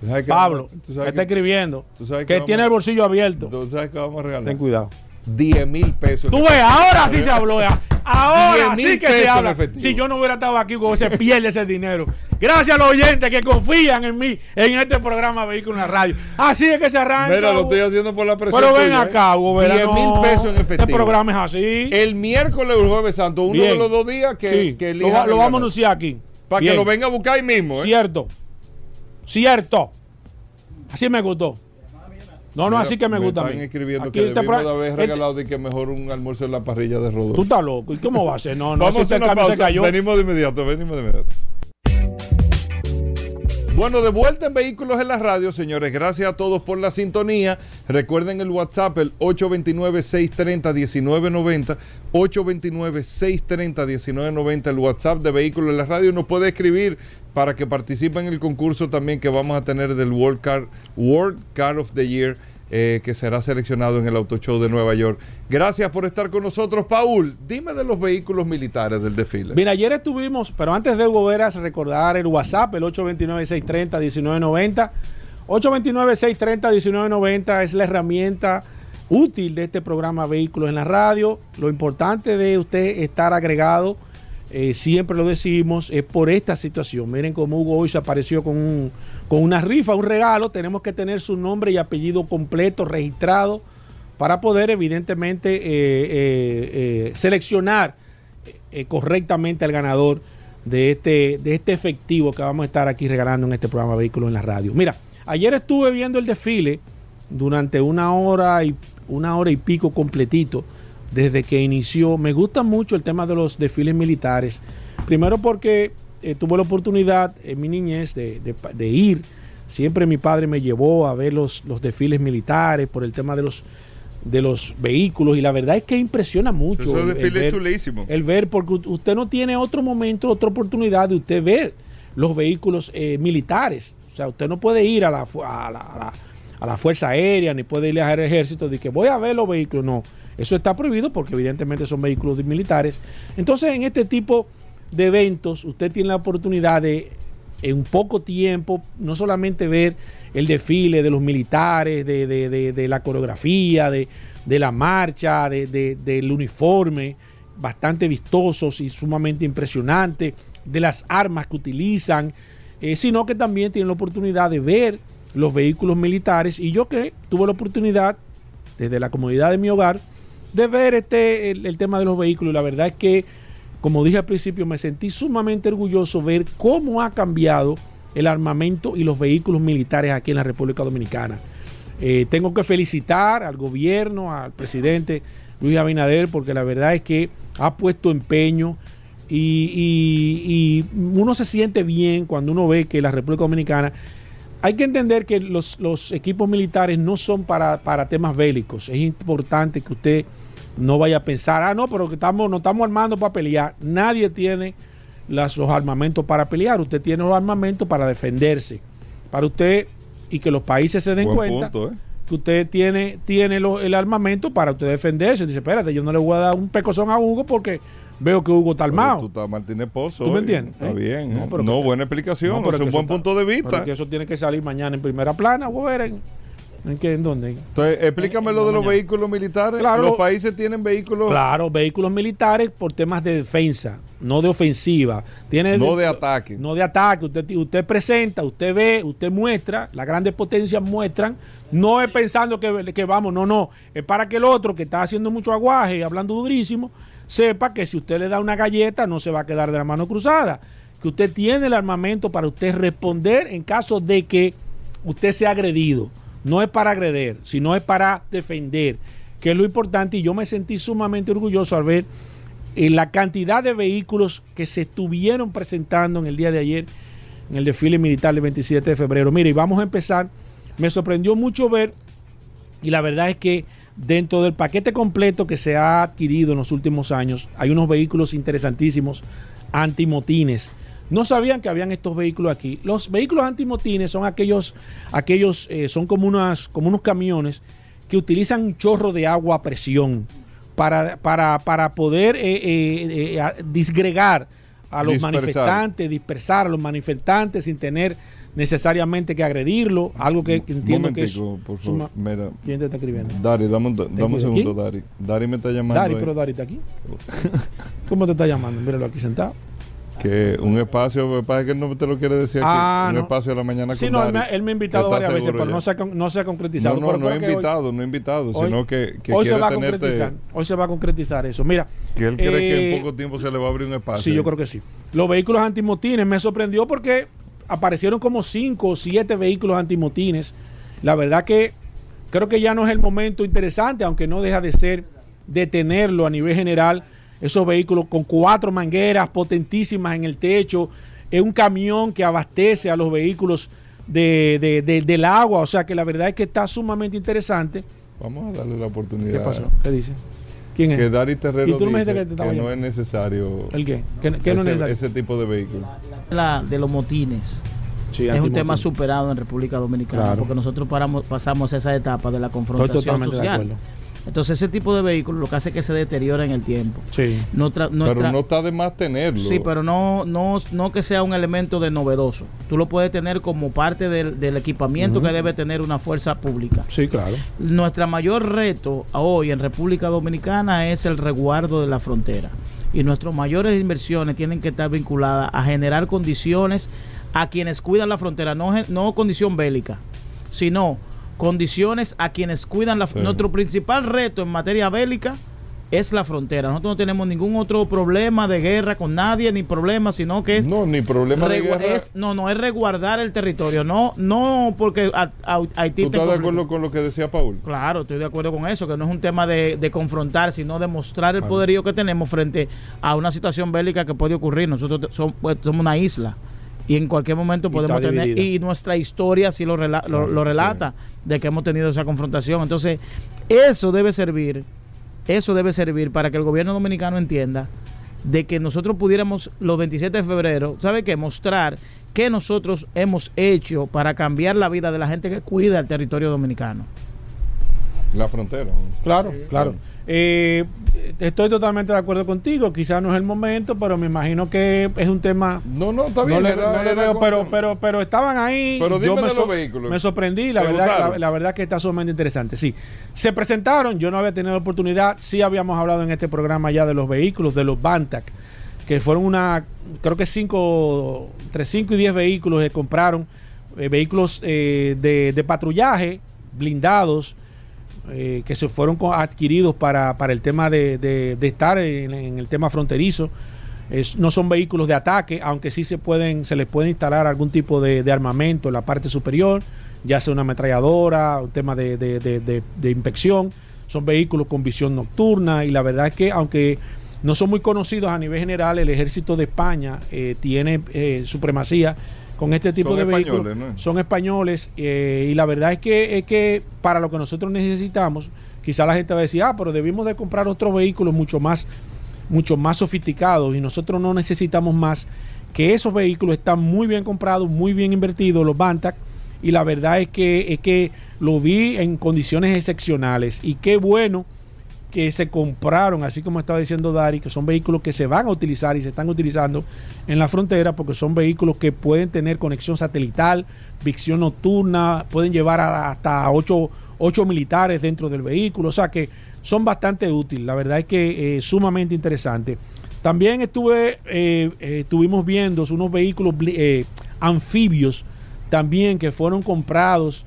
¿Tú sabes Pablo, tú me está escribiendo. tú sabes que qué tiene el bolsillo abierto. ¿Tú sabes qué vamos a regalar? Ten cuidado. 10 mil pesos. Tú ves, ahora sí se habló. ya. Ahora 10 mil sí que se habla. Si yo no hubiera estado aquí, se pierde ese dinero. Gracias a los oyentes que confían en mí en este programa Vehículo en la Radio. Así es que se arranca. Mira, lo estoy haciendo por la presión. Pero ven ¿eh? acá, Hugo, ¿verdad? 10 mil No, pesos en efectivo. Este programa es así. El miércoles o el jueves santo, uno Bien. de los dos días que, sí, que lo, vamos a anunciar aquí. Para que lo venga a buscar ahí mismo, ¿eh? Cierto. Cierto. Así me gustó. No, no, Mira, así que me, gusta a Están mí. escribiendo Aquí que este debimos pro- de haber este- regalado de que mejor un almuerzo en la parrilla de Rodolfo. Tú estás loco. ¿Y cómo va a ser? No, no, Vamos a este una se pausa. cayó. Venimos de inmediato, venimos de inmediato. Bueno, de vuelta en Vehículos en la Radio, señores. Gracias a todos por la sintonía. Recuerden el WhatsApp, el 829-630-1990. 829-630-1990, el WhatsApp de Vehículos en la Radio. Nos puede escribir para que participe en el concurso también que vamos a tener del World Car, World Car of the Year. Eh, que será seleccionado en el Auto Show de Nueva York. Gracias por estar con nosotros, Paul. Dime de los vehículos militares del desfile. Mira, ayer estuvimos, pero antes de Hugo Veras, recordar el WhatsApp, el 829-630-1990. 829-630-1990 es la herramienta útil de este programa Vehículos en la Radio. Lo importante de usted estar agregado, eh, siempre lo decimos, es por esta situación. Miren cómo Hugo hoy se apareció con, con una rifa, un regalo. Tenemos que tener su nombre y apellido completo registrado para poder evidentemente eh, eh, seleccionar correctamente al ganador de este, de este efectivo que vamos a estar aquí regalando en este programa Vehículos en la Radio. Mira, ayer estuve viendo el desfile durante una hora y una hora y pico completito desde que inició. Me gusta mucho el tema de los desfiles militares. Primero porque eh, tuve la oportunidad en mi niñez de, de- de ir. Siempre mi padre me llevó a ver los, los desfiles militares por el tema de los, de los vehículos y la verdad es que impresiona mucho. Eso el- el desfile ver- chulísimo. el ver, porque usted no tiene otro momento, otra oportunidad de usted ver los vehículos eh, militares. O sea, usted no puede ir a la, a, la, a la- a la Fuerza Aérea ni puede ir al ejército de que voy a ver los vehículos. No, eso está prohibido porque evidentemente son vehículos militares. Entonces, en este tipo de eventos, usted tiene la oportunidad de, en poco tiempo, no solamente ver el desfile de los militares, de, de- la coreografía, de, la marcha, de- de- del uniforme, bastante vistosos y sumamente impresionantes, de las armas que utilizan, eh, sino que también tienen la oportunidad de ver los vehículos militares. Y yo que tuve la oportunidad, desde la comodidad de mi hogar, de ver este, el, tema de los vehículos. La verdad es que, como dije al principio, me sentí sumamente orgulloso ver cómo ha cambiado el armamento y los vehículos militares aquí en la República Dominicana. Eh, tengo que felicitar al gobierno, al presidente Luis Abinader, porque la verdad es que ha puesto empeño Y, y- y uno se siente bien cuando uno ve que la República Dominicana hay que entender que los, los equipos militares no son para, para temas bélicos. Es importante que usted no vaya a pensar, ah, no, pero que estamos, nos estamos armando para pelear. Nadie tiene las- los armamentos para pelear. Usted tiene los armamentos para defenderse. Para usted y que los países se den Buen cuenta punto, ¿eh? que usted tiene, tiene lo- el armamento para usted defenderse. Dice, espérate, yo no le voy a dar un pecozón a Hugo porque veo que Hugo está armado. Tú estás Martínez Pozo. ¿Tú me hoy. entiendes? Está ¿Eh? bien. No, ¿eh? pero No, que- buena explicación. No, pero es un buen punto de vista. que eso tiene que salir mañana en primera plana, a ver en, qué, en dónde. Entonces, explícame lo de los mañana. vehículos militares. Claro. los países tienen vehículos Claro, vehículos militares por temas de defensa, no de ofensiva. Tiene no de ataque. No de ataque. Usted, usted presenta, usted ve, usted muestra, las grandes potencias muestran. No es pensando que, que vamos, no, no. Es para que el otro que está haciendo mucho aguaje y hablando durísimo, sepa que si usted le da una galleta no se va a quedar de la mano cruzada. Que usted tiene el armamento para usted responder en caso de que usted sea agredido. No es para agreder, sino es para defender, que es lo importante. Y yo me sentí sumamente orgulloso al ver eh, la cantidad de vehículos que se estuvieron presentando en el día de ayer en el desfile militar del 27 de febrero. Mire, y vamos a empezar. Me sorprendió mucho ver, y la verdad es que dentro del paquete completo que se ha adquirido en los últimos años, hay unos vehículos interesantísimos antimotines. No sabían que habían estos vehículos aquí. Los vehículos antimotines son aquellos, aquellos eh, son como, unas, como unos camiones que utilizan un chorro de agua a presión para, para, para poder eh, eh, eh, disgregar a los Dispersar. manifestantes, dispersar a los manifestantes sin tener necesariamente que agredirlo, algo que entiendo que es... Por suma- favor. Mira, ¿Quién te está escribiendo? Dari, dame un, dame un segundo, Dari. Dari me está llamando. Dari, ahí. pero Dari está aquí. ¿Cómo te está llamando? Míralo aquí sentado. Que un espacio, me parece que él no te lo quiere decir aquí. Ah, un no. espacio a la mañana Sí, con no, él me, él me ha invitado ¿Está varias veces, pero no se, ha, no se ha concretizado. No, no, no he hoy- invitado, no he invitado, hoy- sino que, que hoy se va a concretizar. Hoy se va a concretizar eso. Mira. Que él cree que eh, en poco tiempo se le va a abrir un espacio. Sí, yo creo que sí. Los vehículos antimotines me sorprendió porque aparecieron como cinco o siete vehículos antimotines. La verdad que creo que ya no es el momento interesante, aunque no deja de ser detenerlo a nivel general. Esos vehículos con cuatro mangueras potentísimas en el techo, es un camión que abastece a los vehículos de, de- de- del agua. O sea que la verdad es que está sumamente interesante. Vamos a darle la oportunidad. ¿Qué pasó? ¿Qué dice? ¿Quién es? Que Dari Terrero ¿Y tú dice que que no es necesario ¿El qué? ¿Qué, qué no es ese, necesario? ese tipo de vehículo. la de los motines. Sí, es un tema superado en República Dominicana Claro. porque nosotros paramos, pasamos esa etapa de la Estoy confrontación totalmente de social. Entonces ese tipo de vehículos lo que hace es que se deteriora en el tiempo. Sí. Nuestra- Pero no está de más tenerlo. Sí, pero no, no, no que sea un elemento de novedoso. Tú lo puedes tener como parte del, del equipamiento que debe tener una fuerza pública. Sí, claro. Nuestra mayor reto hoy en República Dominicana es el resguardo de la frontera. Y nuestras mayores inversiones tienen que estar vinculadas a generar condiciones a quienes cuidan la frontera, no, no condición bélica, sino condiciones a quienes cuidan la Sí. frontera. Nuestro principal reto en materia bélica es la frontera. Nosotros no tenemos ningún otro problema de guerra con nadie, ni problema, sino que es No, ni problema de guerra. es- no, no es resguardar el territorio, no, no porque a- a- Haití ¿Tú estás de acuerdo con lo que decía Paul? Claro, estoy de acuerdo con eso, que no es un tema de, de confrontar, sino de mostrar el poderío que tenemos frente a una situación bélica que puede ocurrir. Nosotros te- som- pues, somos una isla y en cualquier momento podemos tener, y nuestra historia sí lo, rela- lo relata, de que hemos tenido esa confrontación. Entonces, eso debe servir, eso debe servir para que el gobierno dominicano entienda de que nosotros pudiéramos los 27 de febrero, ¿sabe qué? Mostrar qué nosotros hemos hecho para cambiar la vida de la gente que cuida el territorio dominicano. La frontera. Claro, claro. Eh, estoy totalmente de acuerdo contigo. Quizás no es el momento, pero me imagino que es un tema. No, no, está No bien. le, era- no le veo, pero, pero, pero estaban ahí. Pero Yo dime me de los vehículos. Me sorprendí, la ¿Te verdad, la, verdad que está sumamente interesante. Sí, se presentaron. Yo no había tenido la oportunidad. Sí habíamos hablado en este programa ya de los vehículos, de los Bantac, que fueron una, creo que cinco, entre 5 y 10 vehículos que compraron, eh, vehículos eh, de, de patrullaje, blindados, eh, que se fueron adquiridos para, para el tema de, de- estar en, el tema fronterizo. No son vehículos de ataque, aunque sí se pueden, se les puede instalar algún tipo de, armamento en la parte superior, ya sea una ametralladora, un tema de- de inspección. Son vehículos con visión nocturna y la verdad es que aunque no son muy conocidos a nivel general. El ejército de España eh, tiene eh, supremacía con este tipo Son de vehículos. ¿no? Son españoles eh, y la verdad es que, es que para lo que nosotros necesitamos, quizá la gente va a decir, ah, pero debimos de comprar otros vehículos mucho más, mucho más sofisticados y nosotros no necesitamos más que esos vehículos están muy bien comprados, muy bien invertidos, los Bantac, y la verdad es que, es que lo vi en condiciones excepcionales y qué bueno que se compraron, así como estaba diciendo Dari, que son vehículos que se van a utilizar y se están utilizando en la frontera porque son vehículos que pueden tener conexión satelital, visión nocturna, pueden llevar hasta ocho, ocho militares dentro del vehículo, o sea que son bastante útiles, la verdad es que eh, sumamente interesante. También estuve, eh, eh, estuvimos viendo unos vehículos eh, anfibios también que fueron comprados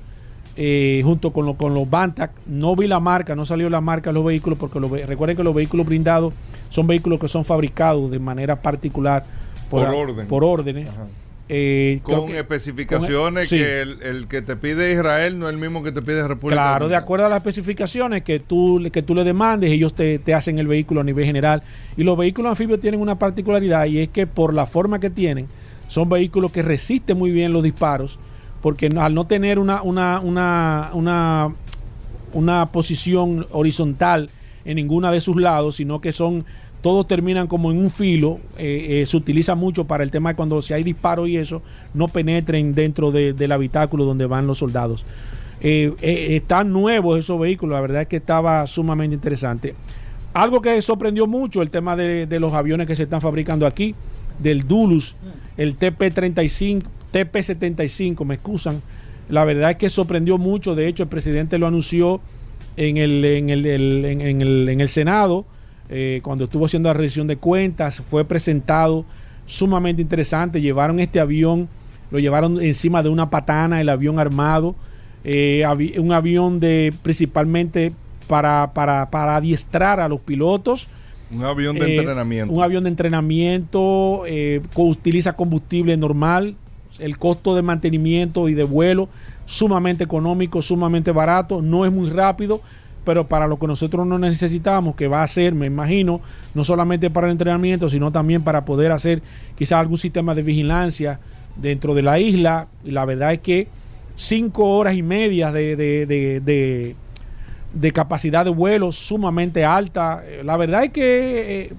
eh, junto con, lo- con los Bantac. No vi la marca, no salió la marca de los vehículos, porque los recuerden que los vehículos blindados son vehículos que son fabricados de manera particular Por orden. por órdenes. Eh, Con que- especificaciones con- sí. que el, el que te pide Israel no es el mismo que te pide República Claro, de acuerdo a las especificaciones que tú, que tú le demandes, ellos te, te hacen el vehículo a nivel general. Y los vehículos anfibios tienen una particularidad y es que por la forma que tienen, son vehículos que resisten muy bien los disparos, porque al no tener una, una, una, una, posición horizontal en ninguna de sus lados, sino que son todos terminan como en un filo, eh, eh, se utiliza mucho para el tema de cuando si hay disparos y eso, no penetren dentro de- del habitáculo donde van los soldados. Eh, eh, están nuevos esos vehículos, la verdad es que estaba sumamente interesante. Algo que sorprendió mucho, el tema de, de los aviones que se están fabricando aquí, del Dulus, el TP-35, TP-75, me excusan. La verdad es que sorprendió mucho, de hecho el presidente lo anunció en el, en el, el- en, en el, en el Senado, eh, cuando estuvo haciendo la revisión de cuentas, fue presentado sumamente interesante, llevaron este avión, lo llevaron encima de una patana, el avión armado, eh, avi- un avión de principalmente para, para, para adiestrar a los pilotos. Un avión de Eh, entrenamiento. Un avión de entrenamiento, eh, co- utiliza combustible normal, el costo de mantenimiento y de vuelo sumamente económico, sumamente barato, no es muy rápido, pero para lo que nosotros no necesitamos, que va a ser, me imagino, no solamente para el entrenamiento, sino también para poder hacer quizás algún sistema de vigilancia dentro de la isla. Y la verdad es que cinco horas y media de, de- de- de- capacidad de vuelo sumamente alta. Eh, La verdad es que eh,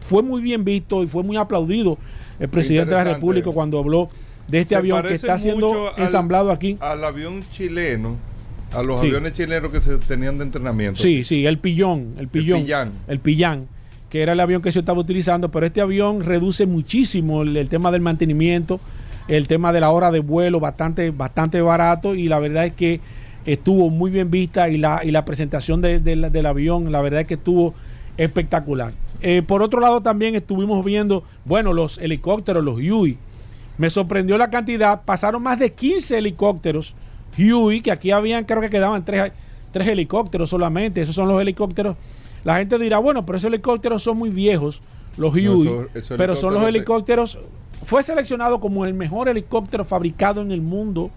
fue muy bien visto y fue muy aplaudido el presidente de la. República cuando habló de este Se avión que está siendo al- ensamblado aquí. Al avión chileno, a los Sí. aviones chilenos que se tenían de entrenamiento. Sí, sí, el pillón, el pillón, Pillán. el pillán, que era el avión que se estaba utilizando, pero este avión reduce muchísimo el, el tema del mantenimiento, el tema de la hora de vuelo, bastante, bastante barato y la verdad es que estuvo muy bien vista y la, y la presentación de- del avión, la verdad es que estuvo espectacular. Eh, por otro lado también estuvimos viendo, bueno, los helicópteros, los Huey. Me sorprendió la cantidad, pasaron más de 15 helicópteros. Huey, que aquí habían, creo que quedaban tres, tres helicópteros solamente, esos son los helicópteros. La gente dirá, bueno, pero esos helicópteros son muy viejos, los Huey, eso- pero son los helicópteros, fue seleccionado como el mejor helicóptero fabricado en el mundo,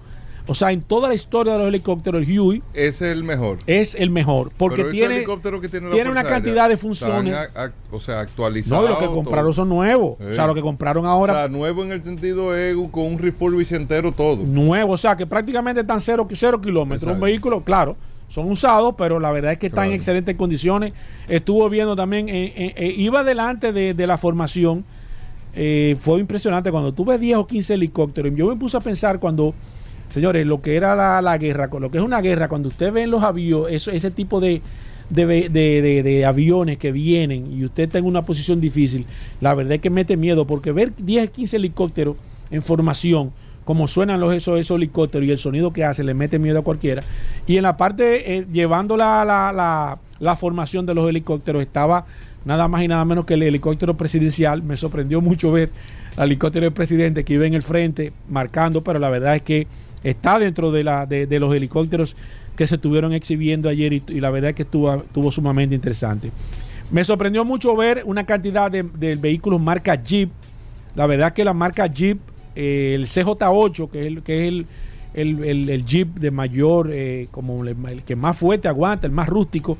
o sea, en toda la historia de los helicópteros, el Huey es el mejor. es el mejor, porque Pero tiene, helicóptero que tiene, la tiene una Aérea cantidad de funciones. a- a- o sea, actualizados. no, y lo que compraron todo. son nuevos, o sea, lo que compraron O ahora sea, nuevo en el sentido es con un refurbish entero todo. nuevo, o sea, que prácticamente están cero, cero kilómetros. Un vehículo, claro, son usados, pero la verdad es que están en excelentes condiciones. Estuvo viendo también, eh, eh, eh, iba delante de, de la formación. fue impresionante cuando tuve 10 o 15 helicópteros. Yo me puse a pensar cuando, señores, lo que era la, la guerra, lo que es una guerra, cuando usted ve en los aviones, ese tipo de, de, de- de- aviones que vienen y usted está en una posición difícil, la verdad es que mete miedo, porque ver 10 o 15 helicópteros en formación, como suenan los, esos, esos helicópteros y el sonido que hace, le mete miedo a cualquiera. Y en la parte, eh, llevando la, la, la, la formación de los helicópteros, estaba nada más y nada menos que el helicóptero presidencial. Me sorprendió mucho ver al helicóptero del presidente que iba en el frente marcando, pero la verdad es que está dentro de, la, de, los helicópteros que se estuvieron exhibiendo ayer y, la verdad es que estuvo, sumamente interesante. Me sorprendió mucho ver una cantidad de, vehículos marca Jeep. La verdad que la marca Jeep, eh, el CJ8, que es el, que es el, el, Jeep de mayor, eh, como el, que más fuerte aguanta, el más rústico,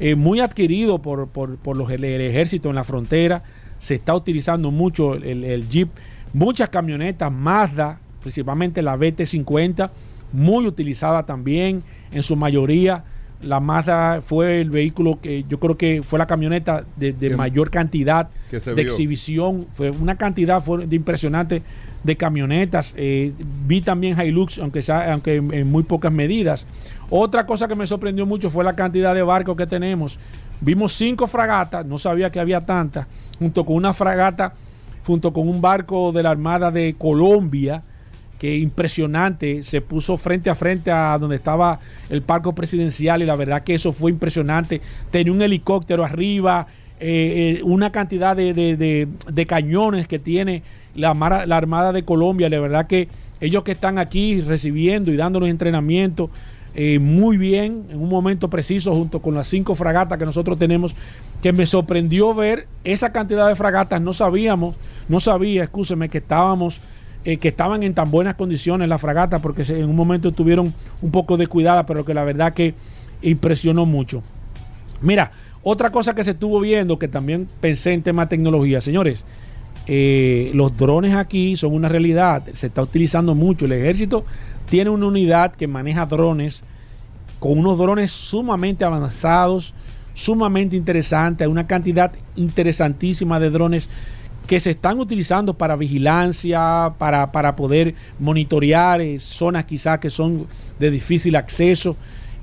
eh, muy adquirido por, por, por los, el, ejército en la frontera. Se está utilizando mucho el Jeep. Muchas camionetas Mazda, principalmente la BT50, muy utilizada también en su mayoría. La Mazda fue el vehículo que yo creo que fue la camioneta de, mayor cantidad que se de vio. exhibición. Fue una cantidad fue de impresionante de camionetas. Eh, vi también Hilux, aunque, sea, aunque en, en muy pocas medidas. Otra cosa que me sorprendió mucho fue la cantidad de barcos que tenemos. Vimos cinco fragatas, no sabía que había tantas, junto con una fragata, junto con un barco de la Armada de Colombia, que impresionante, se puso frente a frente a donde estaba el parco presidencial y la verdad que eso fue impresionante. Tenía un helicóptero arriba, eh, eh, una cantidad de, de- cañones que tiene la, la Armada de Colombia, la verdad que ellos que están aquí recibiendo y dándonos entrenamiento eh, muy bien, en un momento preciso, junto con las cinco fragatas que nosotros tenemos, que me sorprendió ver esa cantidad de fragatas, no sabíamos, no sabía, escúcheme, que estábamos eh, que estaban en tan buenas condiciones las fragatas porque en un momento estuvieron un poco descuidadas, pero que la verdad que impresionó mucho. Mira, otra cosa que se estuvo viendo, que también pensé en tema de tecnología, señores, eh, los drones aquí son una realidad, se está utilizando mucho. El ejército tiene una unidad que maneja drones con unos drones sumamente avanzados, sumamente interesantes, una cantidad interesantísima de drones que se están utilizando para vigilancia, para, para poder monitorear eh, zonas quizás que son de difícil acceso.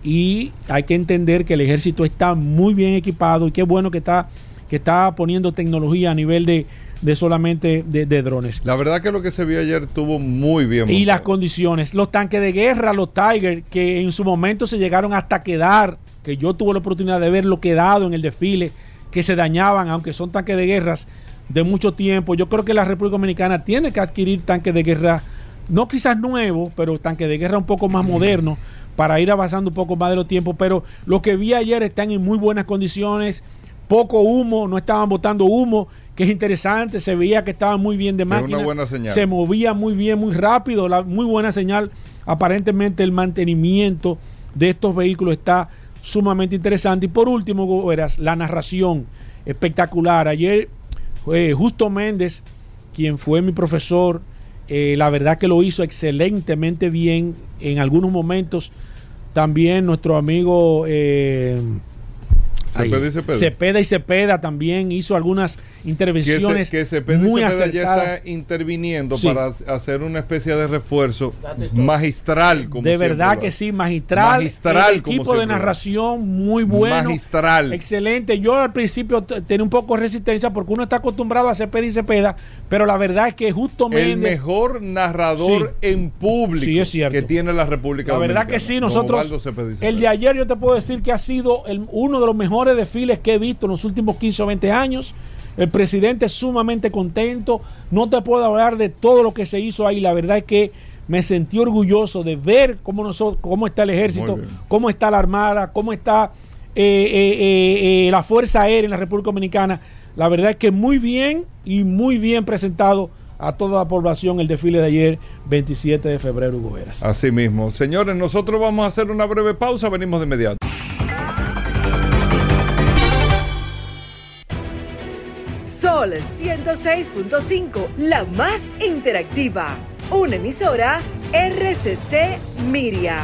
Y hay que entender que el ejército está muy bien equipado y qué bueno que está, que está poniendo tecnología a nivel de, de solamente de, de drones. La verdad que lo que se vio ayer estuvo muy bien. Y las condiciones, los tanques de guerra, los Tiger, que en su momento se llegaron hasta quedar, que yo tuve la oportunidad de verlo quedado en el desfile, que se dañaban, aunque son tanques de guerras de mucho tiempo. Yo creo que la República Dominicana tiene que adquirir tanques de guerra, no quizás nuevos, pero tanques de guerra un poco más modernos, para ir avanzando un poco más de los tiempos. Pero lo que vi ayer están en muy buenas condiciones, poco humo, no estaban botando humo, que es interesante, se veía que estaban muy bien de es una máquina. buena señal. Se movía muy bien, muy rápido, la, muy buena señal. Aparentemente el mantenimiento de estos vehículos está sumamente interesante. Y por último, verás, la narración espectacular. Ayer Justo Méndez, quien fue mi profesor, eh, la verdad que lo hizo excelentemente bien. En algunos momentos también nuestro amigo... eh, Cepeda y Cepeda. Cepeda y Cepeda también hizo algunas que, intervenciones se, que Cepeda y muy Cepeda ya acertadas. está interviniendo Sí. para hacer una especie de refuerzo magistral. Como de verdad que sí, magistral. Magistral, El como equipo de narración muy bueno. Magistral. Excelente. Yo al principio tenía un poco de resistencia porque uno está acostumbrado a Cepeda y Cepeda, pero la verdad es que justo El Méndez. mejor narrador en público Sí, es cierto. que tiene la República La verdad que sí, nosotros. Cepeda y El Cepeda. de ayer yo te puedo decir que ha sido el- uno de los mejores desfiles que he visto en los últimos 15 o 20 años. El presidente es sumamente contento. No te puedo hablar de todo lo que se hizo ahí. La verdad es que me sentí orgulloso de ver cómo, nosotros, cómo está el ejército, cómo está la armada, cómo está eh, eh, eh, eh, la Fuerza Aérea en la República Dominicana. La verdad es que muy bien y muy bien presentado a toda la población el desfile de ayer, 27 de febrero, Hugo Veras. Así mismo. Señores, nosotros vamos a hacer una breve pausa. Venimos de inmediato. Sol 106.5, la más interactiva. Una emisora RCC Miria.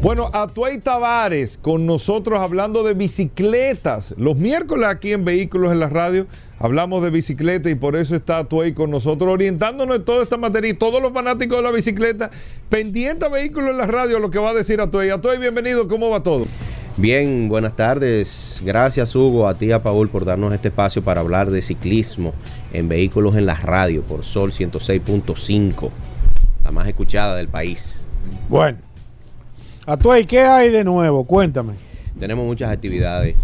Bueno, Atuay Tavares con nosotros hablando de bicicletas. Los miércoles aquí en Vehículos en la Radio hablamos de bicicleta y por eso está Atuay con nosotros orientándonos en toda esta materia y todos los fanáticos de la bicicleta pendiente a Vehículos en la Radio lo que va a decir Atuay. Atuay, bienvenido, ¿cómo va todo? Bien, buenas tardes. Gracias Hugo, a ti a Paul por darnos este espacio para hablar de ciclismo en vehículos en la radio por Sol 106.5, la más escuchada del país. Bueno, Atuey, ¿qué hay de nuevo? Cuéntame. Tenemos muchas actividades,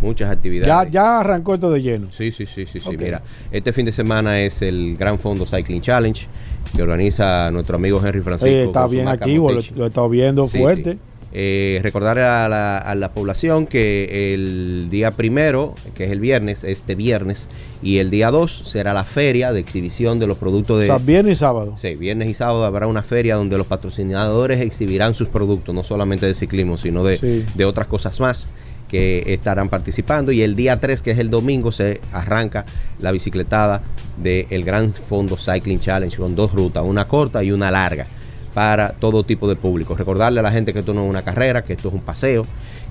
muchas Ya, actividades. ya arrancó esto de lleno. Sí, sí, sí, sí, sí. Mira, este fin de semana es el Gran Fondo Cycling Challenge que organiza nuestro amigo Henry Francisco. Oye, está bien activo, lo, he estado viendo Sí, fuerte. sí. Eh, recordarle a la, a la población que el día primero, que es el viernes, este viernes, y el día 2 será la feria de exhibición de los productos O de... sea, viernes y sábado. Sí, viernes y sábado habrá una feria donde los patrocinadores exhibirán sus productos, no solamente de ciclismo, sino de, Sí. de otras cosas más que estarán participando. Y el día 3, que es el domingo, se arranca la bicicletada del Gran Fondo Cycling Challenge con dos rutas, una corta y una larga, para todo tipo de público. Recordarle a la gente que esto no es una carrera, que esto es un paseo,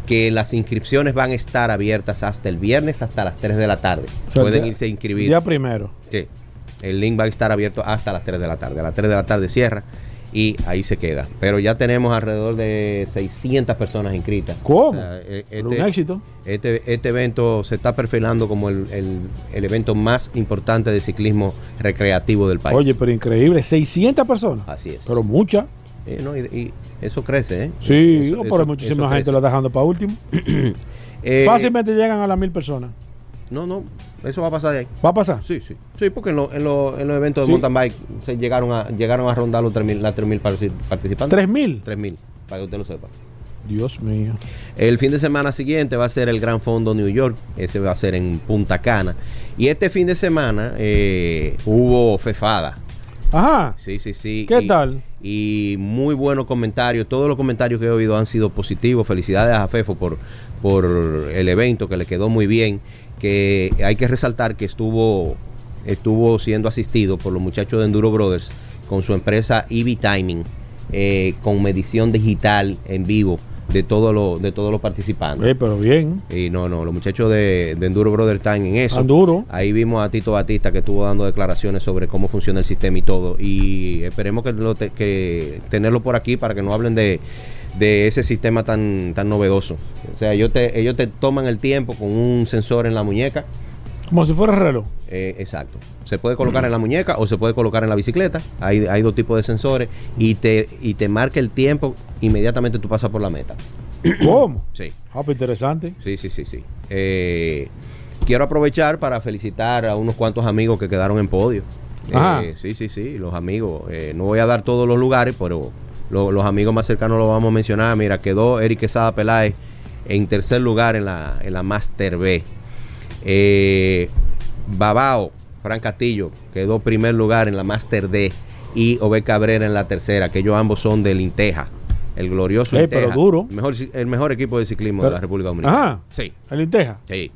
que las inscripciones van a estar abiertas hasta el viernes, hasta las 3 de la tarde. O sea, Pueden día- irse a inscribir. Día primero. Sí. El link va a estar abierto hasta las 3 de la tarde. A las 3 de la tarde cierra y ahí se queda. Pero ya tenemos alrededor de 600 personas inscritas. ¿Cómo? O sea, e- Pero un este, éxito. este, este evento se está perfilando como el, el- el evento más importante de ciclismo recreativo del país. Oye, pero increíble. 600 personas. Así es. Pero muchas. Eh, no, y, y eso crece, ¿eh? Sí, Eso- no, eso- pero muchísima eso gente lo está dejando para último. Eh, Fácilmente llegan a las mil personas. No, no, eso va a pasar de ahí. ¿Va a pasar? Sí, sí. Sí, porque en, lo- en lo- en los eventos de mountain bike se llegaron a, llegaron a rondar los 3.000 las 3.000 partici- participantes. ¿Tres mil? 3.000, para que usted lo sepa. Dios mío. El fin de semana siguiente va a ser el Gran Fondo New York. Ese va a ser en Punta Cana. Y este fin de semana eh, hubo fefada. Ajá. Sí, sí, sí. ¿Qué Y- tal? Y muy buenos comentarios. Todos los comentarios que he oído han sido positivos. Felicidades a Fefo por, por el evento que le quedó muy bien. Que hay que resaltar que estuvo, estuvo siendo asistido por los muchachos de Enduro Brothers con su empresa EV Timing, eh, con medición digital en vivo de, todo lo, de todos los participantes. Eh, pero bien. Y no, no, los muchachos de, de Enduro Brother están en eso. Tan duro. Ahí vimos a Tito Batista que estuvo dando declaraciones sobre cómo funciona el sistema y todo. Y esperemos que, lo te- que tenerlo por aquí para que no hablen de, de ese sistema tan, tan novedoso. O sea, ellos te, ellos te toman el tiempo con un sensor en la muñeca. Como si fuera reloj. Eh, exacto. Se puede colocar en la muñeca o se puede colocar en la bicicleta. Hay, hay dos tipos de sensores y te, y te marca el tiempo. Inmediatamente tú pasas por la meta. ¿Cómo? Sí. Ah, pues interesante. Sí, sí, sí, sí. Eh, quiero aprovechar para felicitar a unos cuantos amigos que quedaron en podio. Ajá. Eh, sí, sí, sí, los amigos. Eh, no voy a dar todos los lugares, pero lo- los amigos más cercanos los vamos a mencionar. Mira, quedó Eric Quesada Peláez en tercer lugar en la, en la Master B. Eh, Babao, Fran Castillo, quedó primer lugar en la Master D. Y Obed Cabrera en la tercera, que ellos ambos son del Inteja. El glorioso Ey, pero Inteja. duro. El mejor, el mejor equipo de ciclismo Pero- de la República Dominicana. Ajá. Sí. El Inteja. Sí.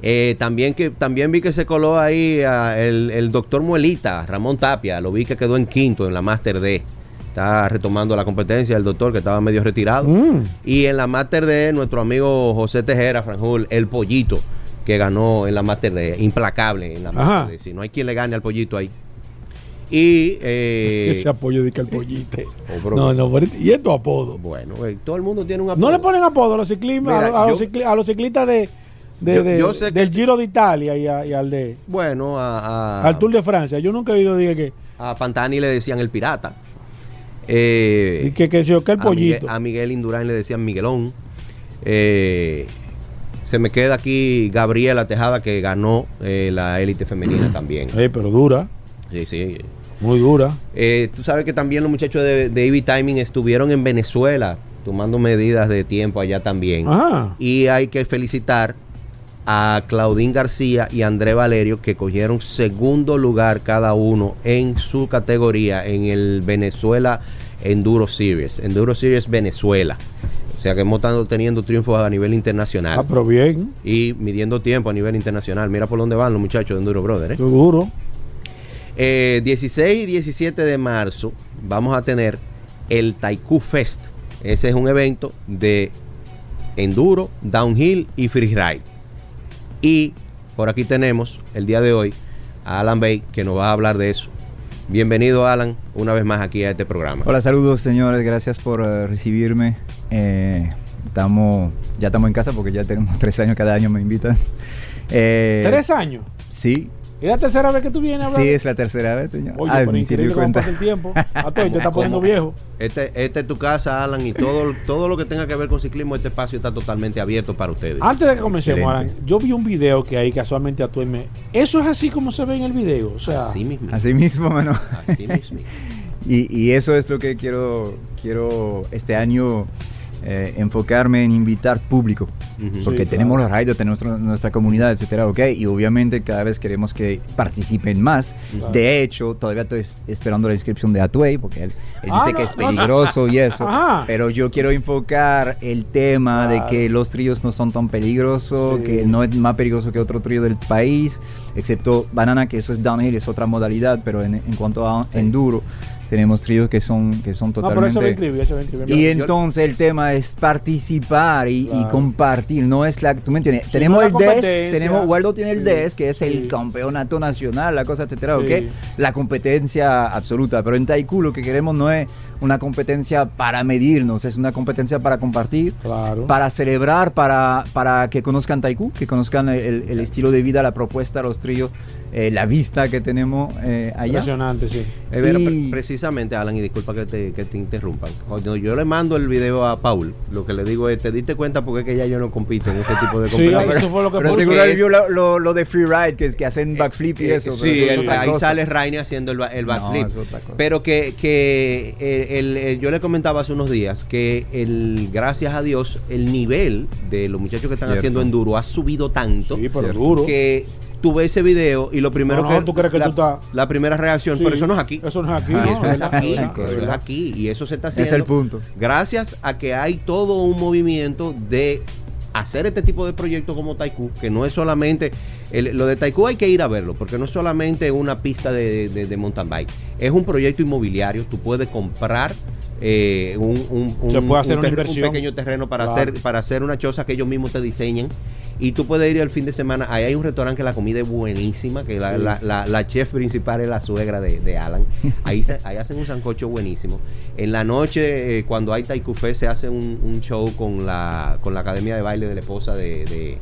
Eh, también que también vi que se coló ahí ah, el, el doctor Muelita, Ramón Tapia, lo vi que quedó en quinto en la Master D. Está retomando la competencia el doctor que estaba medio retirado. Mm. Y en la Master D, nuestro amigo José Tejera, Franjul, el pollito, que ganó en la Master D, implacable en la Ajá. Master D. Si no hay quien le gane al pollito ahí. Y eh, Ese apoyo de que el pollito. oh, No, no, y esto apodo. bueno, eh, todo el mundo tiene un No apodo. le ponen apodo a los ciclistas, Mira, a, los- cicli- a los ciclistas de, de- Yo- de- yo sé que del sí. Giro de Italia y, a- y al de Bueno, a, a- al Tour de Francia. Yo nunca he oído diga que, a Pantani le decían el pirata. Eh, y que, que, se- que el a pollito. Miguel, a Miguel Indurain le decían Miguelón. Eh, se me queda aquí Gabriela Tejada que ganó eh, la élite femenina también. Eh, pero dura, Sí, sí. muy dura. Tú sabes que también los muchachos de, de EV Timing estuvieron en Venezuela tomando medidas de tiempo allá también. Ajá. Y hay que felicitar a Claudín García y André Valerio que cogieron segundo lugar cada uno en su categoría en el Venezuela Enduro Series. Enduro Series Venezuela. O sea que hemos estado teniendo triunfos a nivel internacional Ah, pero bien, y midiendo tiempo a nivel internacional. Mira por dónde van los muchachos de Enduro Brother. ¿eh? qué duro. Eh, 16 y 17 de marzo vamos a tener el Taiku Fest. Ese es un evento de enduro, downhill y freeride. Y por aquí tenemos el día de hoy a Alan Bay que nos va a hablar de eso. Bienvenido Alan una vez más aquí a este programa. Hola, saludos señores, gracias por eh, recibirme. Eh, estamos, ya estamos en casa porque ya tenemos tres años, cada año me invitan. Eh, Tres años. Sí, ¿Es la tercera vez que tú vienes a hablar? sí, es la tercera vez, señor. Oye, Ah, pero increíble cómo pasa el tiempo. A todo, y te está poniendo viejo. Este, este es tu casa Alan y todo, todo lo que tenga que ver con ciclismo, este espacio está totalmente abierto para ustedes. Antes de que comencemos, Excelente. Alan, yo vi un video que ahí casualmente actué. Eso es así como se ve en el video. O sea, Así mismo. Así mismo, mano. Así mismo. Y, y eso es lo que quiero, quiero este año eh, enfocarme en invitar público. Ujú. Porque Sí, tenemos claro. los riders, tenemos nuestra, nuestra comunidad, etcétera, ok. Y obviamente cada vez queremos que participen más. Claro. De hecho, todavía estoy es- esperando la inscripción de Atway, porque él, él Ah, dice no, que es no, peligroso y eso. Ajá. Pero yo quiero enfocar el tema Claro. de que los tríos no son tan peligrosos, Sí. que no es más peligroso que otro trío del país, excepto Banana, que eso es downhill, es otra modalidad, pero en, en cuanto a enduro, tenemos tríos que son, que son No, pero eso totalmente... me inscribí, eso me inscribí. Y Yo- entonces el tema es participar y, y Claro. compartir, no es la, tú me entiendes, Sí, tenemos no el DES, tenemos, Waldo tiene el Sí. DES, que es Sí. el campeonato nacional, la cosa, etcétera, Sí. ¿ok? La competencia absoluta, pero en Taekwondo lo que queremos no es una competencia para medirnos, es una competencia para compartir, Claro. para celebrar, para, para que conozcan Taekwondo, que conozcan el, el estilo de vida, la propuesta, los tríos, eh, la vista que tenemos eh, allá. Impresionante, sí. Eh, Y- pre- precisamente, Alan, y disculpa que te, que te interrumpan. Cuando yo le mando el video a Paul, lo que le digo es, ¿te diste cuenta porque es que ya yo no compito en ese tipo de Sí, competencias? eso fue lo que Pero seguro él vio lo, lo- lo de freeride, que, es que hacen backflip y Eh, eso. pero sí, eso es ahí cosa. sale Raine haciendo el, backflip. Pero que, que eh, el- el- yo le comentaba hace unos días que el, gracias a Dios el nivel de los muchachos que están Cierto. haciendo enduro ha subido tanto Sí, pero duro. que tú ves ese video y lo primero No, no, que, tú crees que la, tú estás- la primera reacción, Sí. pero eso no es aquí. Eso no es aquí. Ah, no, eso es aquí, eso es aquí y eso se está Es haciendo. el punto. Gracias a que hay todo un movimiento de hacer este tipo de proyectos como Taiku, que no es solamente, el- lo de Taiku hay que ir a verlo, porque no es solamente una pista de, de- de mountain bike, es un proyecto inmobiliario, tú puedes comprar eh, un, un- un- Se puede hacer un una pequeño terreno para, Claro. hacer, para hacer una choza que ellos mismos te diseñen. Y tú puedes ir el fin de semana. Ahí hay un restaurante que la comida es buenísima, que la, Sí. la- la- la chef principal es la suegra de, de Alan. Ahí, se- ahí hacen un sancocho buenísimo. En la noche, eh, cuando hay Taikufé, se hace un, un show con la, con la academia de baile de la esposa de, de,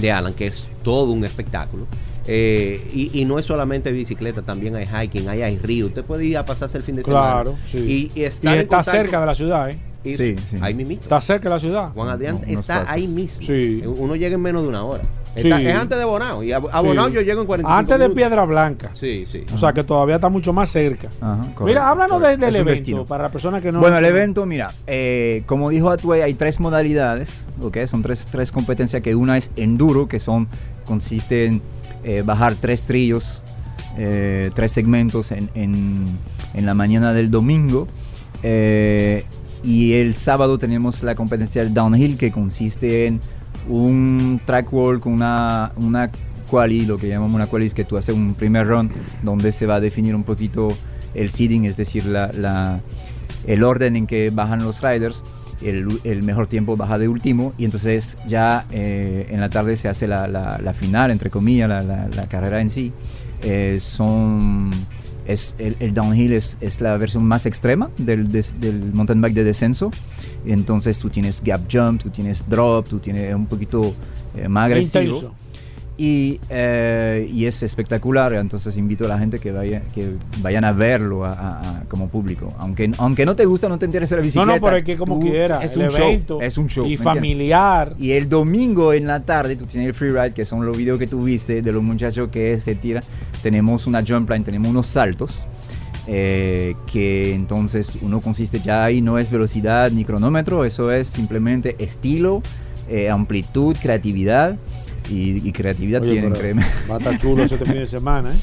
de Alan, que es todo un espectáculo. Eh, y, y no es solamente bicicleta, también hay hiking, hay, hay río. Usted puede ir a pasarse el fin de Claro, semana. sí. Y, Y estar en está contacto- cerca de la ciudad, ¿eh? Sí, sí. Ahí mismito. Está cerca de la ciudad. Juan Adrián No, está pasos. ahí mismo. Sí. Uno llega en menos de una hora. Está- es antes de Bonao. Y a, a Bonao Sí. yo llego en 45 Antes de. Piedra Blanca. Sí, sí. O sea que todavía está mucho más cerca. Ajá, Mira, háblanos del evento destino. para las personas que no. Bueno, el evento, mira, eh, como dijo Atway, hay tres modalidades, ¿ok? Son tres, tres competencias, que una es enduro, que son, consiste en eh, bajar tres trillos, eh, tres segmentos en, en- en la mañana del domingo. Eh, y el sábado tenemos la competencia del downhill, que consiste en un track walk, una, una quali, lo que llamamos una quali, es que tú haces un primer run, donde se va a definir un poquito el seeding, es decir, la, la- el orden en que bajan los riders. El, el mejor tiempo baja de último y entonces ya eh, en la tarde se hace la, la- la final, entre comillas, la, la- la carrera en sí. Eh, son, es, el, el downhill es, es la versión más extrema del, des- del mountain bike de descenso. Entonces tú tienes gap jump, tú tienes drop, tú tienes un poquito eh, más agresivo. Intenso. Y, eh, y es espectacular, entonces invito a la gente que, vaya, que vayan a verlo a- a- a- como público. Aunque, aunque no te gusta, no te interesa la No, bicicleta. no, pero es que como quiera. Es el un evento show. Es un show. Y familiar. Y el domingo en la tarde tú tienes el freeride, que son los videos que tú viste de los muchachos que se tiran. Tenemos una jump line, tenemos unos saltos. eh, que entonces uno consiste ya ahí, no es velocidad ni cronómetro, eso es simplemente estilo, eh, amplitud, creatividad. Y, y creatividad Oye, tienen, créeme. Va a estar chulo este fin de semana, ¿eh?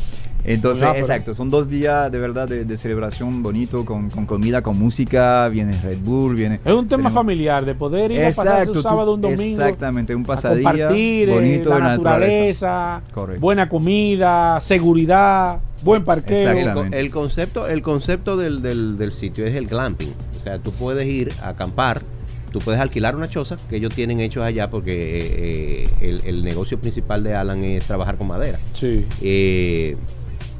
Entonces, pero- exacto, son dos días de verdad de, de celebración bonito, con, con comida, con música, viene Red Bull, viene... Es un tema tenemos- familiar, de poder ir a pasar Exacto, un sábado, un domingo. Exactamente, un a pasadía compartir eh, bonito la la naturaleza. naturaleza, Correcto. buena comida, seguridad, buen parqueo. Exacto. El, Exactamente. el concepto, el concepto del, del- del sitio es el glamping. O sea, tú puedes ir a acampar, tú puedes alquilar una choza que ellos tienen hechos allá porque eh, el, el negocio principal de Alan es trabajar con madera. Sí. Eh,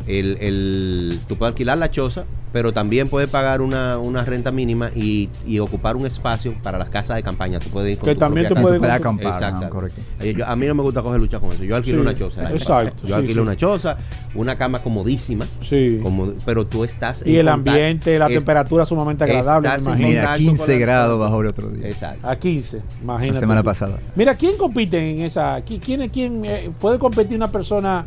el, el- tú puedes alquilar la choza, pero también puedes pagar una, una renta mínima y, y ocupar un espacio para las casas de campaña. Tú puedes ir con Que tu también tú casa. puedes Tú puedes acampar, Exacto. correcto. Yo- a mí no me gusta coger lucha con eso. Yo alquilo Sí, una choza. exacto, sí, Yo alquilo sí. una choza, una cama comodísima, Sí. como- pero tú estás y en el contacto- ambiente, la es- temperatura sumamente agradable, me estás contacto con 15 la- grados bajo el otro día. Exacto. A 15, imagínate. La semana pasada. Mira, ¿quién compite en esa? ¿Qui- ¿Quién, quién eh, puede competir una persona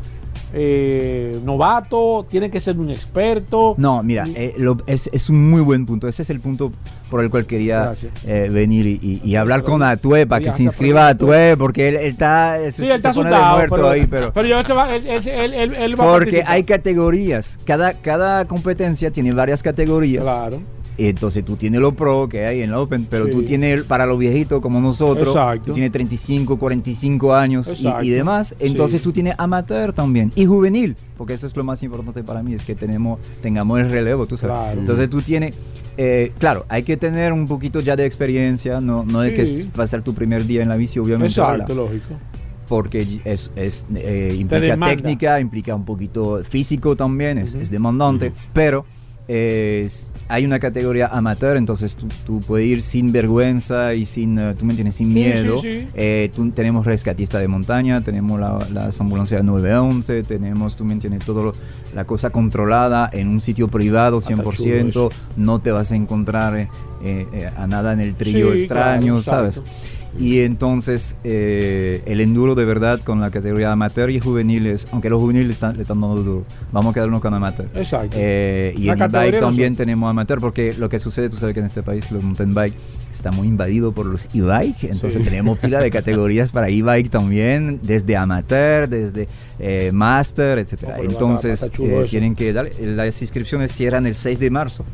eh, novato, tiene que ser un experto. No, mira, eh, lo- es, es un muy buen punto. Ese es el punto por el cual quería eh, venir y, y- y hablar con Atue para que se inscriba a. Atue, porque él, él está, se, Sí, él está se pone de asustado, muerto pero, ahí, pero, pero yo, él, él- él- va porque hay categorías. Cada, cada competencia tiene varias categorías. Claro. Entonces tú tienes lo pro que hay en la Open, pero Sí. tú tienes para los viejitos como nosotros, Exacto. tú tienes 35, 45 años y- y, demás. Entonces Sí. tú tienes amateur también y juvenil, porque eso es lo más importante para mí, es que tenemos, tengamos el relevo, tú sabes. Claro. Entonces tú tienes, eh, claro, hay que tener un poquito ya de experiencia, no, no es que Sí. es- va a ser tu primer día en la bici, obviamente. Exacto, lógico. porque es, es, eh, implica técnica, implica un poquito físico también, es, Ujú. es demandante, pero eh, hay una categoría amateur, entonces tú, tú puedes ir sin vergüenza y sin, eh, tú me entiendes, sin Sí, miedo. sí, sí. Eh, tú- tenemos rescatista de montaña, tenemos la, las ambulancias 911, tenemos, tú me entiendes, todo lo- la cosa controlada en un sitio privado Ah, está 100%, chulo no te vas a encontrar eh, eh, a nada en el trillo extraño, claro, ¿sabes? exacto. Y entonces eh, el enduro de verdad con la categoría amateur y juveniles, aunque los juveniles están, le están dando duro, vamos a quedarnos con amateur. Exacto. Eh, y La en e-bike también tenemos amateur, porque lo que sucede, tú sabes que en este país los mountain bike está muy invadido por los e-bike, entonces Sí. tenemos pila de categorías para e-bike también, desde amateur, desde eh, master, etcétera. Pero entonces eh, tienen que dar, las inscripciones cierran el 6 de marzo.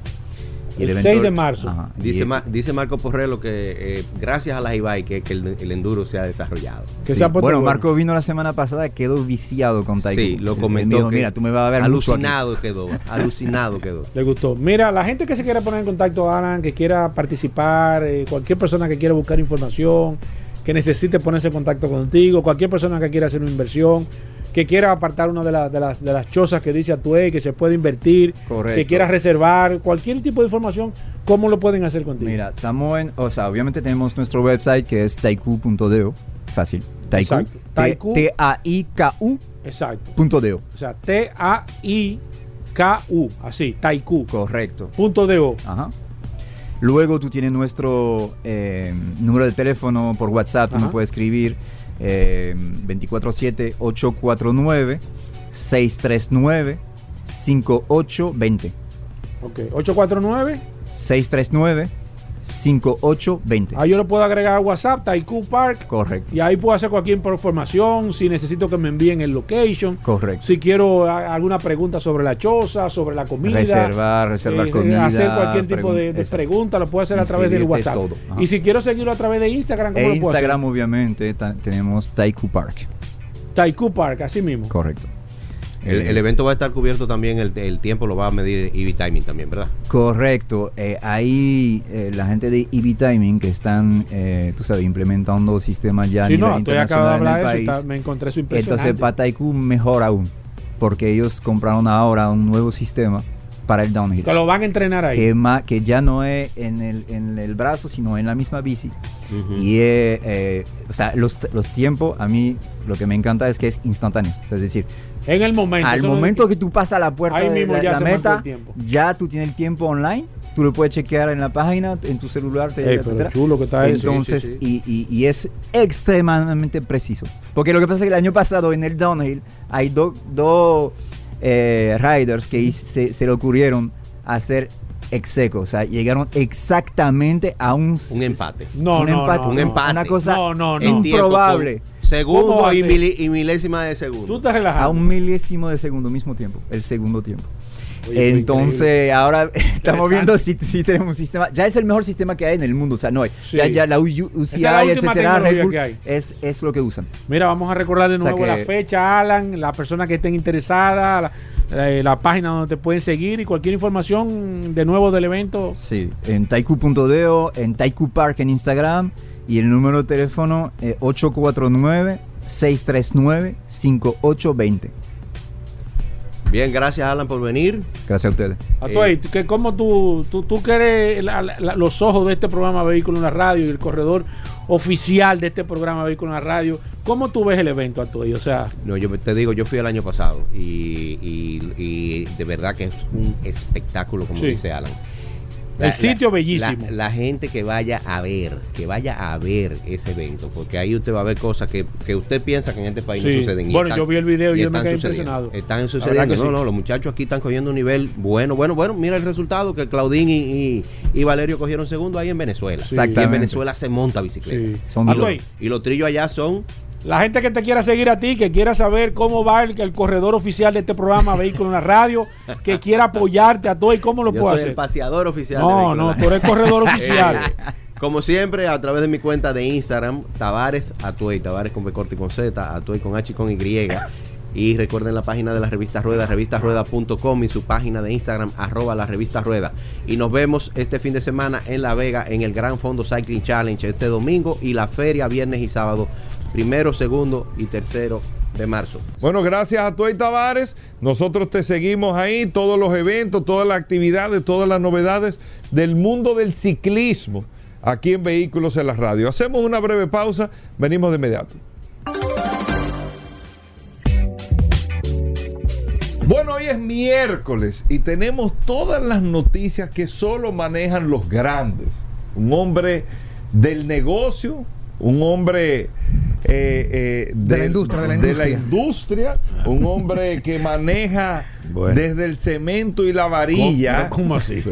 Y El evento- 6 de marzo. Ajá. Dice, dice Marco Porrelo que eh, gracias a las e que, que el, el enduro se ha desarrollado. Que Sí. se ha puesto Bueno, bueno. Marco vino la semana pasada, quedó viciado con Taiko. Sí, lo comentó. me dijo, que mira, tú me vas a ver mucho aquí". Alucinado quedó. Alucinado quedó. Le gustó. Mira, la gente que se quiera poner en contacto, Alan, que quiera participar, eh, cualquier persona que quiera buscar información, que necesite ponerse en contacto contigo, cualquier persona que quiera hacer una inversión, que quiera apartar una de, las de, las, de las chozas que dice Atue, que se puede invertir, Correcto. que quiera reservar, cualquier tipo de información, ¿cómo lo pueden hacer contigo? Mira, estamos en, o sea, obviamente tenemos nuestro website que es taiku.do, fácil. Taiku, Exacto. Taiku. T-A-I-K-U Exacto. punto deo. O sea, T-A-I-K-U, así, Taiku. Correcto. Punto de O. Ajá. Luego tú tienes nuestro eh, número de teléfono por WhatsApp, tú Ajá. nos puedes escribir eh, 247-849-639-5820. Ok. 849. 639-5820. Ahí yo le puedo agregar a WhatsApp, Taiku Park. Correcto. Y ahí puedo hacer cualquier información, si necesito que me envíen el location, Correcto. si quiero a- alguna pregunta sobre la choza, sobre la comida. Reservar, reservar eh, comida. Hacer cualquier tipo de, de pregun- pregunta, lo puedo hacer a través del WhatsApp. todo. Y si quiero seguirlo a través de Instagram, ¿cómo E lo puedo Instagram, hacer? obviamente, tenemos Taiku Park. Taiku Park, así mismo. Correcto. El, Eh, el evento va a estar cubierto también, el, el tiempo lo va a medir EV Timing también, ¿verdad? Correcto. Eh, ahí eh, la gente de EV Timing que están, eh, tú sabes, implementando sistemas ya a Sí, nivel no, estoy internacional en hablar el de eso, está- me encontré impresionante. Entonces, para Taiku mejor aún, porque ellos compraron ahora un nuevo sistema para el downhill. que lo van a entrenar ahí. Que, ma- que ya no es en el, en el brazo, sino en la misma bici. Y, eh, eh, o sea, los, los tiempos, a mí lo que me encanta es que es instantáneo. O sea, es decir, en el momento. al momento que tú pasas la puerta Ahí de mismo la, ya la se marcó meta, el ya tú tienes el tiempo online, tú lo puedes chequear en la página, en tu celular, te Ey, etcétera. chulo que está eso. Entonces, Sí, sí, Y, y- y es extremadamente preciso. Porque lo que pasa es que el año pasado en el downhill hay dos eh, riders que se, se le ocurrieron hacer execo. O sea, llegaron exactamente a un, Un empate. No, un no, empate. no, Un empate. Una cosa No, no, no. En tiempo improbable. Con ¿Cómo Segundo a y, mili- y milésima de segundo. Tú estás A relajado. un milésimo de segundo mismo tiempo. El segundo tiempo. Oye, Entonces, ahora estamos viendo si, si tenemos un sistema. Ya es el mejor sistema que hay en el mundo. O sea, no hay. Sí. Ya, ya la UCI, es la etcétera, tecnología Red Bull, que hay. es, es lo que usan. Mira, vamos a recordar de O sea nuevo la fecha, Alan, las personas que estén interesadas, la, eh, la página donde te pueden seguir y cualquier información de nuevo del evento. Sí, en taiku.deo, en Taiku Park en Instagram y el número de teléfono eh, 849-639-5820. Bien, gracias Alan por venir. Gracias a ustedes. Atuey, que como tú, tú, tú que eres la- la- los ojos de este programa Vehículo en la Radio y el corredor oficial de este programa Vehículo en la Radio, ¿cómo tú ves el evento, Atuey? O sea, No, yo te digo, yo fui el año pasado y, y- y de verdad que es un espectáculo, como Sí. dice Alan. El sitio bellísimo. La, la gente que vaya a ver, que vaya a ver ese evento, porque ahí usted va a ver cosas que, que usted piensa que en este país Sí. no suceden. Bueno, están- yo vi el video y yo me quedé impresionado. Están sucediendo. No, sí. no, los muchachos aquí están cogiendo un nivel bueno, bueno, bueno. Mira el resultado que Claudín y, y- y Valerio cogieron segundo ahí en Venezuela. Sí. Y en. Venezuela se monta bicicleta. Son Y, los, y los trillos allá son La gente que te quiera seguir a ti, que quiera saber cómo va el, el corredor oficial de este programa Vehículo en la Radio, que quiera apoyarte a todo y cómo lo Yo puede soy el hacer. paseador oficial. No, no, tú eres corredor oficial. Como siempre, a través de mi cuenta de Instagram, Tavares Atuey, Tavares con B corta y con Z, Atuey con H y con Y. Y recuerden la página de la revista Rueda, revistasrueda.com y su página de Instagram, arroba la revista Rueda. Y nos vemos este fin de semana en La Vega en el Gran Fondo Cycling Challenge este domingo y la feria viernes y sábado, primero, segundo y tercero de marzo. Bueno, gracias a Tuey Tavares. Nosotros te seguimos ahí, todos los eventos, todas las actividades, todas las novedades del mundo del ciclismo aquí en Vehículos en la Radio. Hacemos una breve pausa, venimos de inmediato. Bueno, hoy es miércoles y tenemos todas las noticias que solo manejan los grandes. Un hombre del negocio, un hombre eh, eh, De la industria, de la industria. industria, un hombre que maneja Bueno. desde el cemento y la varilla. ¿Cómo, cómo así?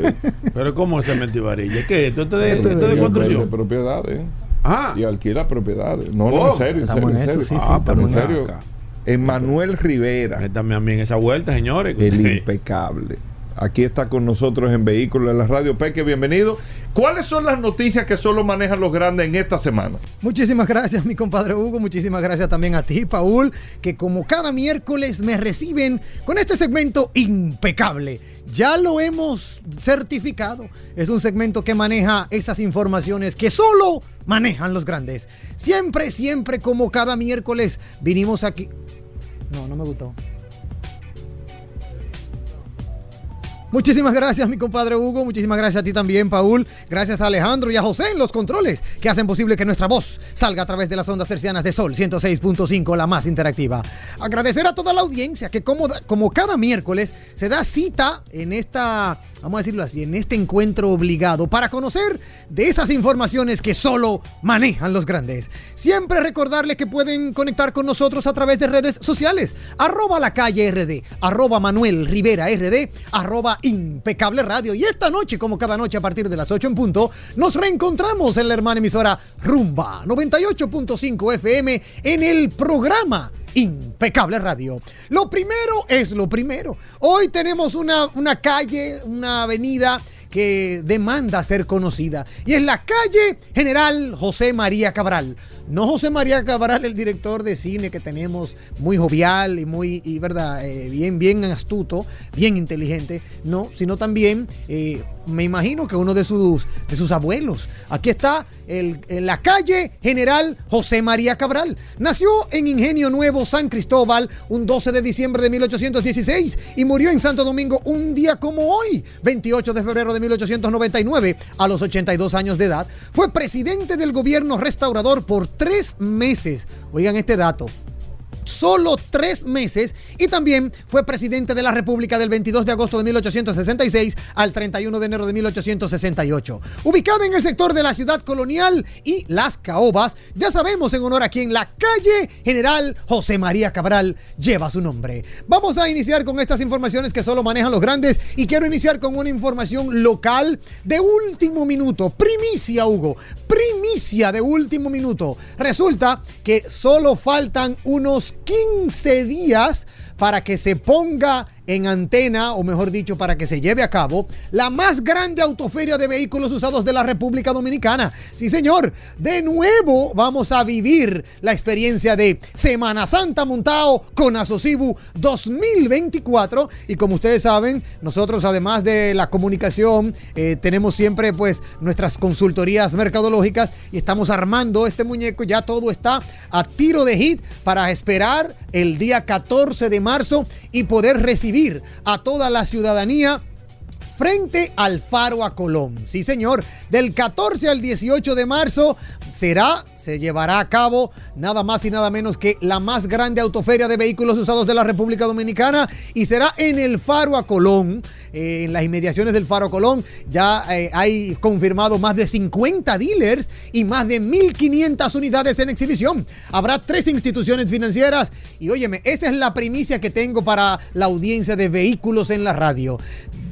Pero ¿cómo es cemento y varilla? ¿Qué? ¿Esto es de, Esto esto es de de- construcción? de propiedades Ah, y alquila propiedades. No, no, Oh, en serio, en estamos serio, en en eso, serio. sí, sí, Ah, pero en serio. acá. Emanuel Rivera, métame a mí en esa vuelta, señores. el impecable. Aquí está con nosotros en Vehículos de la Radio Peque, bienvenido. ¿Cuáles son las noticias que solo manejan los grandes en esta semana? Muchísimas gracias, mi compadre Hugo. Muchísimas gracias también a ti, Paul, que como cada miércoles me reciben con este segmento impecable. Ya lo hemos certificado. Es un segmento que maneja esas informaciones que solo manejan los grandes. Siempre, siempre, como cada miércoles, vinimos aquí. No, no me gustó. Muchísimas gracias, mi compadre Hugo. Muchísimas gracias a ti también, Paul. Gracias a Alejandro y a José en los controles que hacen posible que nuestra voz salga a través de las ondas tercianas de Sol 106.5, la más interactiva. Agradecer a toda la audiencia que, como, como cada miércoles, se da cita en esta, vamos a decirlo así, en este encuentro obligado para conocer de esas informaciones que solo manejan los grandes. Siempre recordarles que pueden conectar con nosotros a través de redes sociales. Arroba la calle RD, arroba Manuel Rivera RD, arroba impecable radio. Y esta noche, como cada noche a partir de las 8 en punto, nos reencontramos en la hermana emisora Rumba 98.5 FM en el programa Impecable Radio. Lo primero es lo primero. Hoy tenemos una, una calle, una avenida que demanda ser conocida. Y es la calle General José María Cabral. No José María Cabral, el director de cine que tenemos, muy jovial y muy, y verdad, eh, bien, bien astuto, bien inteligente, no, sino también, eh, me imagino que uno de sus, de sus abuelos. Aquí está el, en la calle General José María Cabral. Nació en Ingenio Nuevo, San Cristóbal, un 12 de diciembre de 1816 y murió en Santo Domingo un día como hoy, 28 de febrero de 1899, a los 82 años de edad. Fue presidente del gobierno restaurador por tres meses. Oigan este dato solo tres meses y también fue presidente de la República del 22 de agosto de 1866 al 31 de enero de 1868. Ubicada en el sector de la ciudad colonial y Las Caobas, ya sabemos en honor a quien la calle General José María Cabral lleva su nombre. Vamos a iniciar con estas informaciones que solo manejan los grandes y quiero iniciar con una información local de último minuto. Primicia, Hugo. Primicia de último minuto. Resulta que solo faltan unos 15 días para que se ponga en antena, o mejor dicho, para que se lleve a cabo la más grande autoferia de vehículos usados de la República Dominicana. Sí, señor, de nuevo vamos a vivir la experiencia de Semana Santa Montao con Asocibu 2024. Y como ustedes saben, nosotros además de la comunicación, eh, tenemos siempre pues nuestras consultorías mercadológicas y estamos armando este muñeco. Ya todo está a tiro de hit para esperar el día 14 de marzo y poder recibir a toda la ciudadanía frente al Faro a Colón. Sí, señor. Del 14 al 18 de marzo será se llevará a cabo nada más y nada menos que la más grande autoferia de vehículos usados de la República Dominicana y será en el Faro a Colón. Eh, en las inmediaciones del Faro Colón ya eh, hay confirmado más de 50 dealers y más de 1.500 unidades en exhibición. Habrá tres instituciones financieras y óyeme, esa es la primicia que tengo para la audiencia de vehículos en la radio.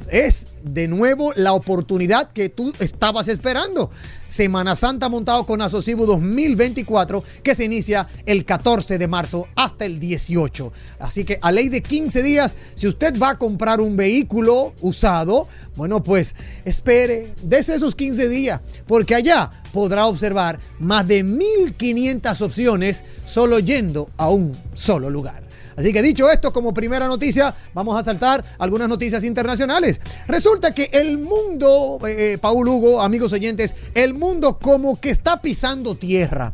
Es de nuevo la oportunidad que tú estabas esperando. Semana Santa montado con Asocibo 2024 que se inicia el 14 de marzo hasta el 18. Así que a ley de 15 días, si usted va a comprar un vehículo usado, bueno, pues espere, desde esos 15 días, porque allá podrá observar más de 1500 opciones solo yendo a un solo lugar. Así que dicho esto, como primera noticia, vamos a saltar algunas noticias internacionales. Resulta que el mundo, eh, Paul Hugo, amigos oyentes, el mundo como que está pisando tierra.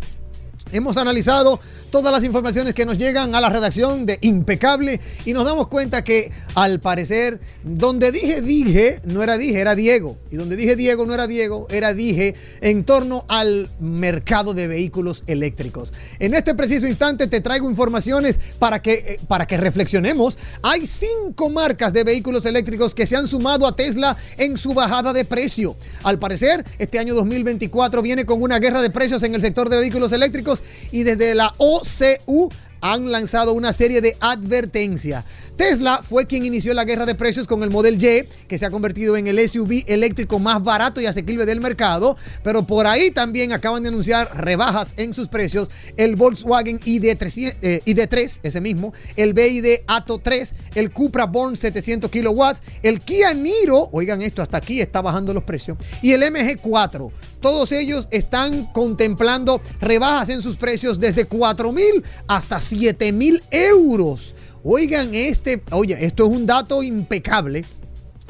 Hemos analizado todas las informaciones que nos llegan a la redacción de Impecable y nos damos cuenta que al parecer donde dije dije no era dije, era Diego. Y donde dije Diego no era Diego, era dije en torno al mercado de vehículos eléctricos. En este preciso instante te traigo informaciones para que, eh, para que reflexionemos. Hay cinco marcas de vehículos eléctricos que se han sumado a Tesla en su bajada de precio. Al parecer, este año 2024 viene con una guerra de precios en el sector de vehículos eléctricos y desde la OCU han lanzado una serie de advertencias. Tesla fue quien inició la guerra de precios con el Model Y, que se ha convertido en el SUV eléctrico más barato y asequible del mercado, pero por ahí también acaban de anunciar rebajas en sus precios el Volkswagen ID3, eh, ID3 ese mismo, el BID Atto 3, el Cupra Born 700 kilowatts, el Kia Niro, oigan esto, hasta aquí está bajando los precios, y el MG4. Todos ellos están contemplando rebajas en sus precios desde 4 mil hasta 7 mil euros. Oigan, este, oye, esto es un dato impecable.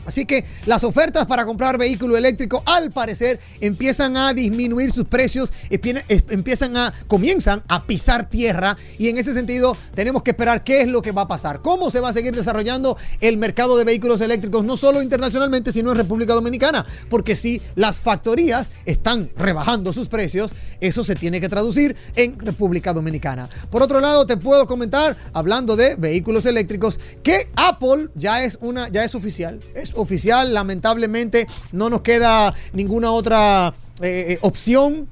Así que las ofertas para comprar vehículo eléctrico al parecer empiezan a disminuir sus precios, empiezan a, comienzan a pisar tierra y en ese sentido tenemos que esperar qué es lo que va a pasar, cómo se va a seguir desarrollando el mercado de vehículos eléctricos, no solo internacionalmente, sino en República Dominicana, porque si las factorías están rebajando sus precios, eso se tiene que traducir en República Dominicana. Por otro lado, te puedo comentar, hablando de vehículos eléctricos, que Apple ya es una, ya es oficial, oficial, lamentablemente no nos queda ninguna otra eh, eh, opción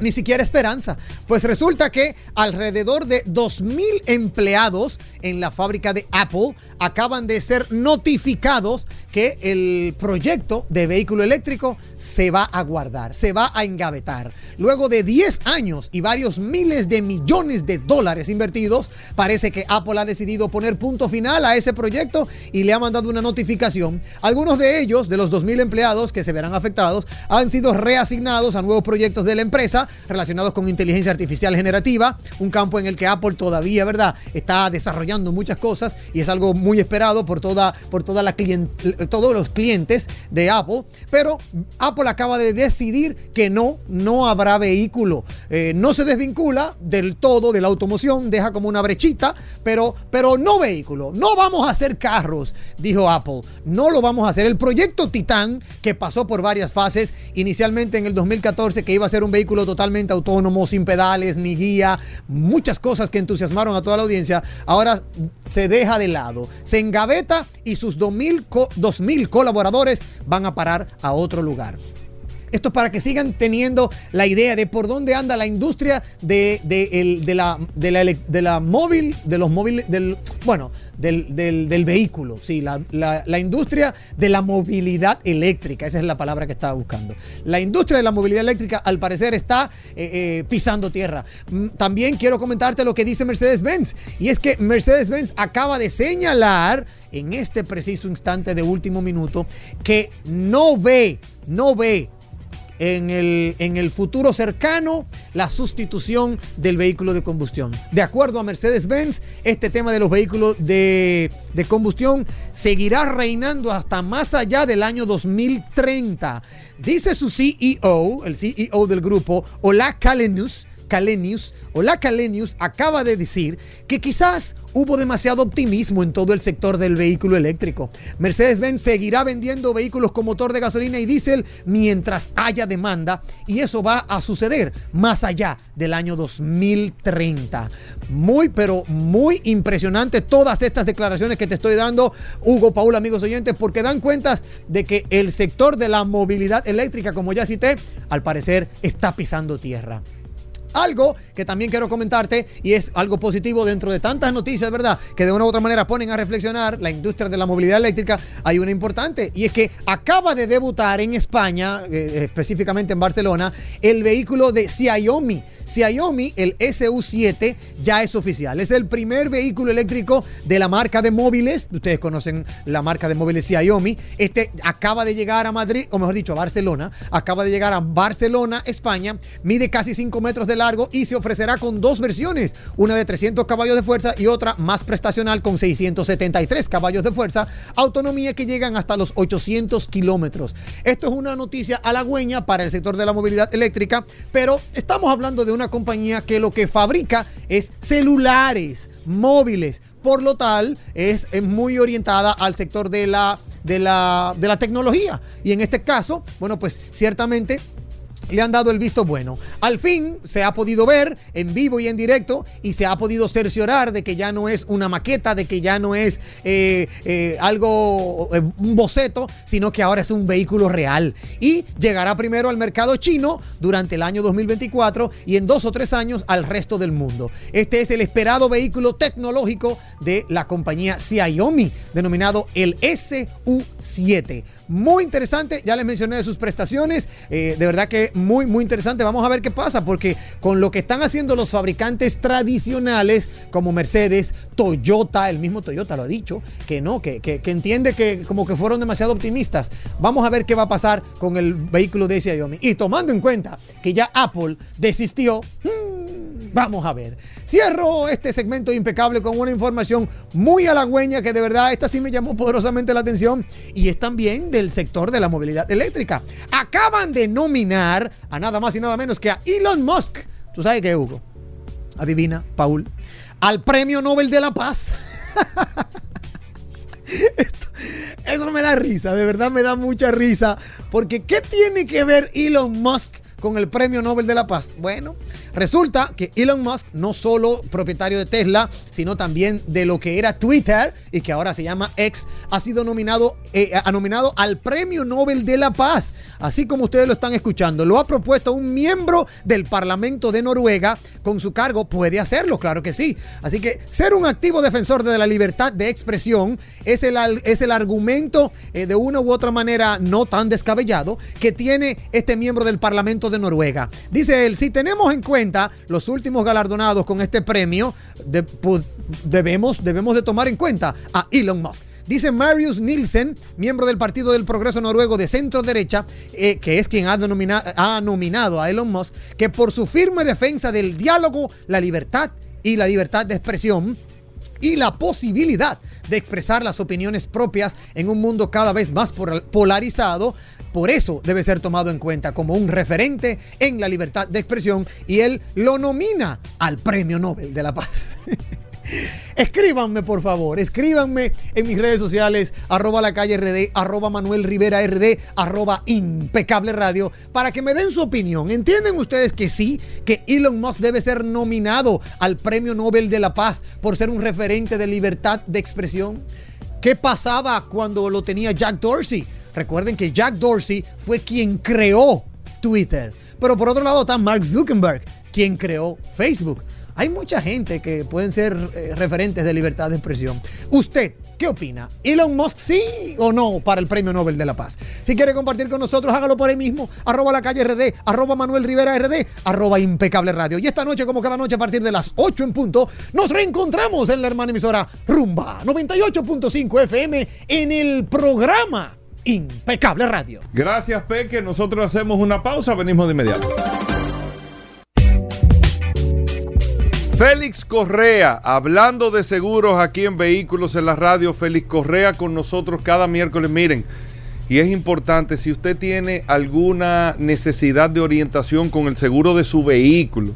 ni siquiera esperanza. Pues resulta que alrededor de 2.000 empleados en la fábrica de Apple acaban de ser notificados que el proyecto de vehículo eléctrico se va a guardar, se va a engavetar. Luego de 10 años y varios miles de millones de dólares invertidos, parece que Apple ha decidido poner punto final a ese proyecto y le ha mandado una notificación. Algunos de ellos, de los 2.000 empleados que se verán afectados, han sido reasignados a nuevos proyectos de la empresa relacionados con inteligencia artificial generativa, un campo en el que Apple todavía, ¿verdad?, está desarrollando muchas cosas y es algo muy esperado por toda, por toda la clien- todos los clientes de Apple. Pero Apple acaba de decidir que no, no habrá vehículo. Eh, no se desvincula del todo de la automoción, deja como una brechita, pero, pero no vehículo. No vamos a hacer carros, dijo Apple. No lo vamos a hacer. El proyecto Titan, que pasó por varias fases, inicialmente en el 2014, que iba a ser un vehículo totalmente autónomo, sin pedales ni guía, muchas cosas que entusiasmaron a toda la audiencia, ahora se deja de lado, se engaveta y sus 2.000 co- 2.000 colaboradores van a parar a otro lugar. Esto es para que sigan teniendo la idea de por dónde anda la industria de, de el- de la, de, la, de la móvil, de los móviles, del, bueno, del, del- vehículo, sí, la, la- la industria de la movilidad eléctrica, esa es la palabra que estaba buscando. La industria de la movilidad eléctrica al parecer está eh, eh, pisando tierra. Mm, También quiero comentarte lo que dice Mercedes-Benz, y es que Mercedes-Benz acaba de señalar en este preciso instante de último minuto que no ve, no ve en el, en el futuro cercano la sustitución del vehículo de combustión. De acuerdo a Mercedes-Benz, este tema de los vehículos de, de combustión seguirá reinando hasta más allá del año 2030. Dice su CEO, el CEO del grupo, Ola Kalenus, Calenius o la Calenius acaba de decir que quizás hubo demasiado optimismo en todo el sector del vehículo eléctrico. Mercedes-Benz seguirá vendiendo vehículos con motor de gasolina y diésel mientras haya demanda y eso va a suceder más allá del año 2030. Muy, pero muy impresionante todas estas declaraciones que te estoy dando, Hugo, Paul, amigos oyentes, porque dan cuentas de que el sector de la movilidad eléctrica, como ya cité, al parecer está pisando tierra. Algo que también quiero comentarte y es algo positivo dentro de tantas noticias, ¿verdad? Que de una u otra manera ponen a reflexionar la industria de la movilidad eléctrica. Hay una importante y es que acaba de debutar en España, eh, específicamente en Barcelona, el vehículo de Xiaomi. Xiaomi, el SU7, ya es oficial. Es el primer vehículo eléctrico de la marca de móviles. Ustedes conocen la marca de móviles Xiaomi. Este acaba de llegar a Madrid, o mejor dicho, a Barcelona. Acaba de llegar a Barcelona, España. Mide casi 5 metros de largo y se ofrecerá con dos versiones. Una de 300 caballos de fuerza y otra más prestacional con 673 caballos de fuerza. Autonomía que llegan hasta los 800 kilómetros. Esto es una noticia halagüeña para el sector de la movilidad eléctrica, pero estamos hablando de una compañía que lo que fabrica es celulares, móviles. Por lo tal, es, es muy orientada al sector de la, de, la, de la tecnología. Y en este caso, bueno, pues ciertamente le han dado el visto bueno. Al fin se ha podido ver en vivo y en directo y se ha podido cerciorar de que ya no es una maqueta, de que ya no es eh, eh, algo, eh, un boceto, sino que ahora es un vehículo real. Y llegará primero al mercado chino durante el año 2024 y en dos o tres años al resto del mundo. Este es el esperado vehículo tecnológico de la compañía Xiaomi, denominado el SU7 muy interesante. Ya les mencioné de sus prestaciones. Eh, de verdad que muy, muy interesante. Vamos a ver qué pasa, porque con lo que están haciendo los fabricantes tradicionales, como Mercedes, Toyota, el mismo Toyota lo ha dicho, que no, que, que, entiende que como que fueron demasiado optimistas. Vamos a ver qué va a pasar con el vehículo de Xiaomi. Y tomando en cuenta que ya Apple desistió, hmm, vamos a ver. Cierro este segmento impecable con una información muy halagüeña que de verdad esta sí me llamó poderosamente la atención y es también del sector de la movilidad eléctrica. Acaban de nominar a nada más y nada menos que a Elon Musk. ¿Tú sabes qué, Hugo? Adivina, Paul. Al Premio Nobel de la Paz. Eso me da risa, de verdad me da mucha risa. Porque ¿qué tiene que ver Elon Musk con el Premio Nobel de la Paz? Bueno, resulta que Elon Musk, no solo propietario de Tesla, sino también de lo que era Twitter y que ahora se llama X, ha sido nominado, eh, ha nominado al Premio Nobel de la Paz. Así como ustedes lo están escuchando, lo ha propuesto un miembro del Parlamento de Noruega con su cargo. Puede hacerlo, claro que sí. Así que ser un activo defensor de la libertad de expresión es el, es el argumento eh, de una u otra manera no tan descabellado que tiene este miembro del Parlamento de Noruega. Dice él, si tenemos en cuenta los últimos galardonados con este premio, de- pu- debemos, debemos de tomar en cuenta a Elon Musk. Dice Marius Nielsen, miembro del Partido del Progreso Noruego de centro derecha, eh, que es quien ha, ha nominado a Elon Musk, que por su firme defensa del diálogo, la libertad y la libertad de expresión, y la posibilidad de expresar las opiniones propias en un mundo cada vez más polarizado. Por eso debe ser tomado en cuenta como un referente en la libertad de expresión y él lo nomina al Premio Nobel de la Paz. Escríbanme, por favor, escríbanme en mis redes sociales, arroba la calle arroba Manuel RD, arroba impecable radio, para que me den su opinión. ¿Entienden ustedes que sí, que Elon Musk debe ser nominado al Premio Nobel de la Paz por ser un referente de libertad de expresión? ¿Qué pasaba cuando lo tenía Jack Dorsey? Recuerden que Jack Dorsey fue quien creó Twitter. Pero por otro lado está Mark Zuckerberg, quien creó Facebook. Hay mucha gente que pueden ser eh, referentes de libertad de expresión. ¿Usted qué opina? ¿Elon Musk sí o no para el Premio Nobel de la Paz? Si quiere compartir con nosotros, hágalo por ahí mismo. Arroba la calle RD, arroba Manuel Rivera RD, arroba impecable radio. Y esta noche, como cada noche a partir de las 8 en punto, nos reencontramos en la hermana emisora Rumba 98.5 FM en el programa Impecable Radio. Gracias, Peque. Nosotros hacemos una pausa, venimos de inmediato. Félix Correa, hablando de seguros aquí en Vehículos en la Radio, Félix Correa con nosotros cada miércoles. Miren, y es importante, si usted tiene alguna necesidad de orientación con el seguro de su vehículo,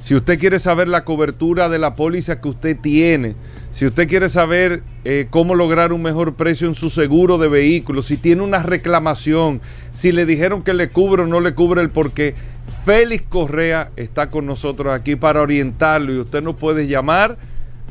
Si usted quiere saber la cobertura de la póliza que usted tiene, si usted quiere saber eh, cómo lograr un mejor precio en su seguro de vehículos, si tiene una reclamación, si le dijeron que le cubre o no le cubre el porqué, Félix Correa está con nosotros aquí para orientarlo y usted nos puede llamar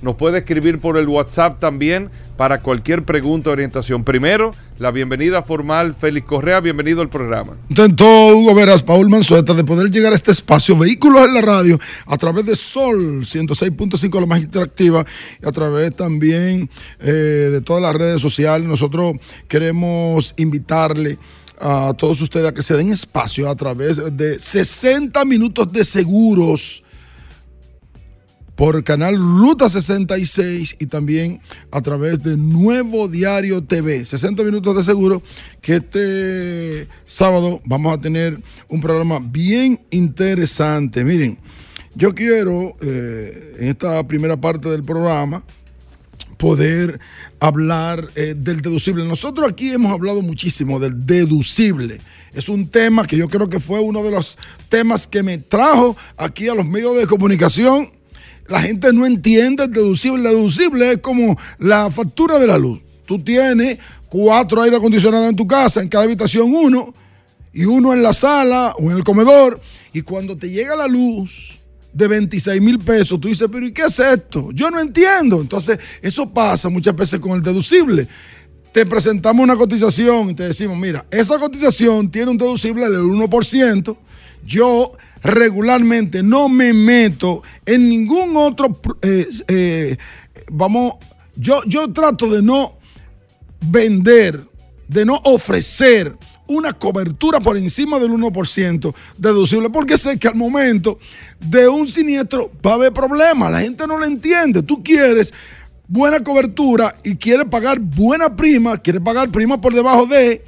nos puede escribir por el WhatsApp también para cualquier pregunta o orientación. Primero, la bienvenida formal, Félix Correa, bienvenido al programa. Intentó Hugo Veras, Paul Manzueta, de poder llegar a este espacio, vehículos en la radio, a través de Sol 106.5, la más interactiva, y a través también eh, de todas las redes sociales. Nosotros queremos invitarle a todos ustedes a que se den espacio a través de 60 minutos de seguros por canal Ruta 66 y también a través de Nuevo Diario TV. 60 minutos de seguro que este sábado vamos a tener un programa bien interesante. Miren, yo quiero eh, en esta primera parte del programa poder hablar eh, del deducible. Nosotros aquí hemos hablado muchísimo del deducible. Es un tema que yo creo que fue uno de los temas que me trajo aquí a los medios de comunicación la gente no entiende el deducible. El deducible es como la factura de la luz. Tú tienes cuatro aire acondicionados en tu casa, en cada habitación uno, y uno en la sala o en el comedor. Y cuando te llega la luz de 26 mil pesos, tú dices, pero ¿y qué es esto? Yo no entiendo. Entonces, eso pasa muchas veces con el deducible. Te presentamos una cotización y te decimos, mira, esa cotización tiene un deducible del 1%. Yo regularmente no me meto en ningún otro, eh, eh, vamos, yo, yo trato de no vender, de no ofrecer una cobertura por encima del 1% deducible, porque sé que al momento de un siniestro va a haber problemas, la gente no lo entiende, tú quieres buena cobertura y quieres pagar buena prima, quieres pagar prima por debajo de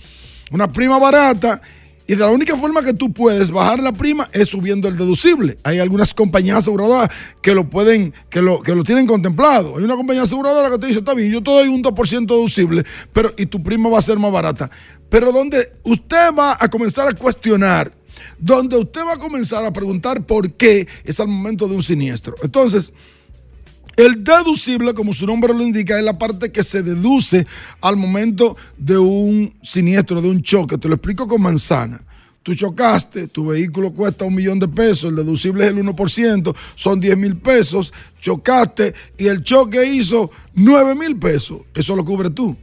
una prima barata y de la única forma que tú puedes bajar la prima es subiendo el deducible. Hay algunas compañías aseguradoras que lo pueden, que lo, que lo tienen contemplado. Hay una compañía aseguradora que te dice, está bien, yo te doy un 2% deducible, pero y tu prima va a ser más barata. Pero donde usted va a comenzar a cuestionar, donde usted va a comenzar a preguntar por qué es al momento de un siniestro. Entonces, el deducible, como su nombre lo indica, es la parte que se deduce al momento de un siniestro, de un choque. Te lo explico con manzana. Tú chocaste, tu vehículo cuesta un millón de pesos, el deducible es el 1%, son 10 mil pesos, chocaste y el choque hizo 9 mil pesos. Eso lo cubre tú.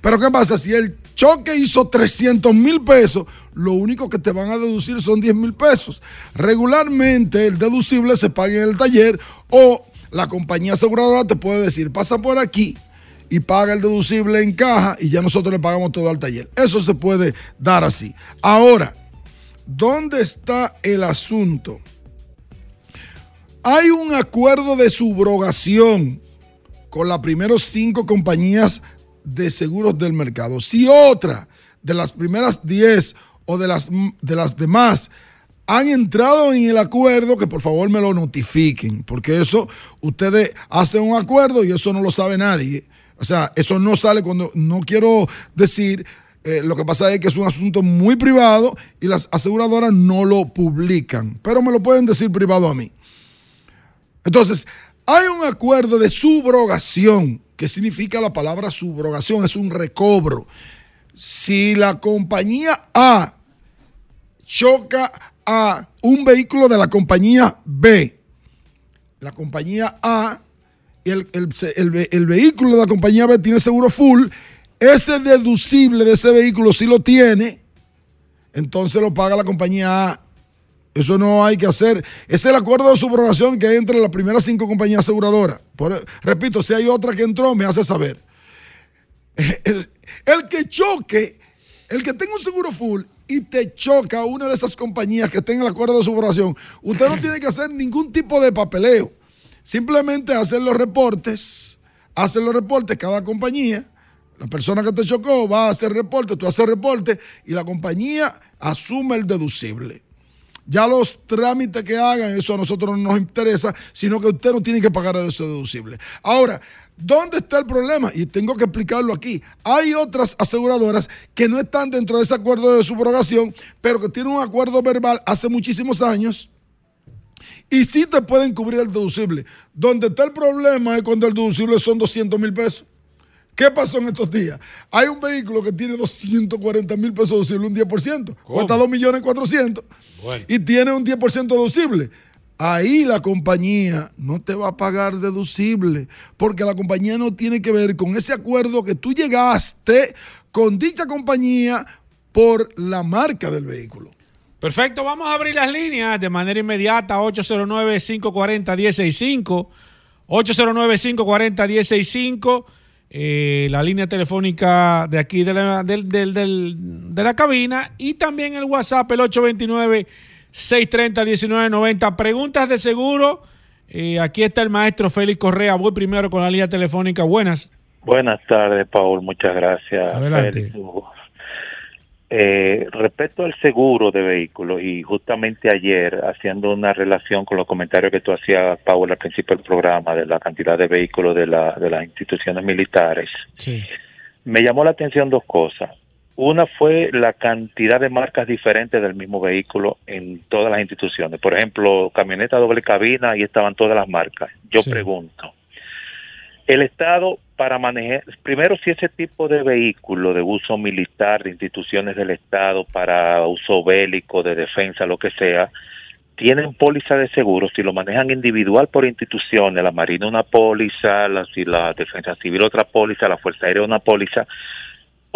Pero ¿qué pasa? Si el choque hizo 300 mil pesos, lo único que te van a deducir son 10 mil pesos. Regularmente el deducible se paga en el taller o la compañía aseguradora te puede decir, pasa por aquí y paga el deducible en caja y ya nosotros le pagamos todo al taller. Eso se puede dar así. Ahora, ¿dónde está el asunto? Hay un acuerdo de subrogación con las primeras cinco compañías de seguros del mercado. Si otra de las primeras diez o de las, de las demás han entrado en el acuerdo, que por favor me lo notifiquen, porque eso, ustedes hacen un acuerdo y eso no lo sabe nadie. O sea, eso no sale cuando, no quiero decir, eh, lo que pasa es que es un asunto muy privado y las aseguradoras no lo publican, pero me lo pueden decir privado a mí. Entonces, hay un acuerdo de subrogación, que significa la palabra subrogación, es un recobro. Si la compañía A choca a un vehículo de la compañía B. La compañía A, el, el, vehículo de la compañía B tiene seguro full. Ese deducible de ese vehículo si lo tiene, entonces lo paga la compañía A. Eso no hay que hacer. Es el acuerdo de subrogación que hay entre las primeras cinco compañías aseguradoras. repito, si hay otra que entró, me hace saber. el que choque, el que tenga un seguro full, y te choca una de esas compañías que tenga el acuerdo de subrogación, usted no tiene que hacer ningún tipo de papeleo. Simplemente hacer los reportes, hacer los reportes cada compañía. La persona que te chocó va a hacer reporte, tú haces reporte y la compañía asume el deducible. Ya los trámites que hagan, eso a nosotros no nos interesa, sino que usted no tiene que pagar ese deducible. Ahora, ¿Dónde está el problema? Y tengo que explicarlo aquí. Hay otras aseguradoras que no están dentro de ese acuerdo de subrogación, pero que tienen un acuerdo verbal hace muchísimos años Y sí te pueden cubrir el deducible. Donde está el problema es cuando el deducible son 200 mil pesos. ¿Qué pasó en estos días? Hay un vehículo que tiene 240 mil pesos deducible, un 10%. Cuesta 2 millones 400 y tiene un 10% deducible. Ahí la compañía no te va a pagar deducible, porque la compañía no tiene que ver con ese acuerdo que tú llegaste con dicha compañía por la marca del vehículo. Perfecto, vamos a abrir las líneas de manera inmediata 809-540-165, 809-540-165, eh, la línea telefónica de aquí de la, de la cabina y también el WhatsApp, el 829-630-1990. Preguntas de seguro, eh, aquí está el maestro Félix Correa, voy primero con la línea telefónica, buenas. Buenas tardes, Paul. Muchas gracias. Adelante. Eh, respecto al seguro de vehículos, y justamente ayer, haciendo una relación con los comentarios que tú hacías, Paul, al principio del programa, de la cantidad de vehículos de, la, de las instituciones militares, Sí. me llamó la atención dos cosas. Una fue la cantidad de marcas diferentes del mismo vehículo en todas las instituciones. Por ejemplo, camioneta doble cabina, ahí estaban todas las marcas. Yo Sí. pregunto, el Estado para manejar, primero si ese tipo de vehículo de uso militar, de instituciones del Estado para uso bélico, de defensa, lo que sea, tienen póliza de seguro, si lo manejan individual por instituciones, la Marina una póliza, la, si la Defensa Civil otra póliza, la Fuerza Aérea una póliza,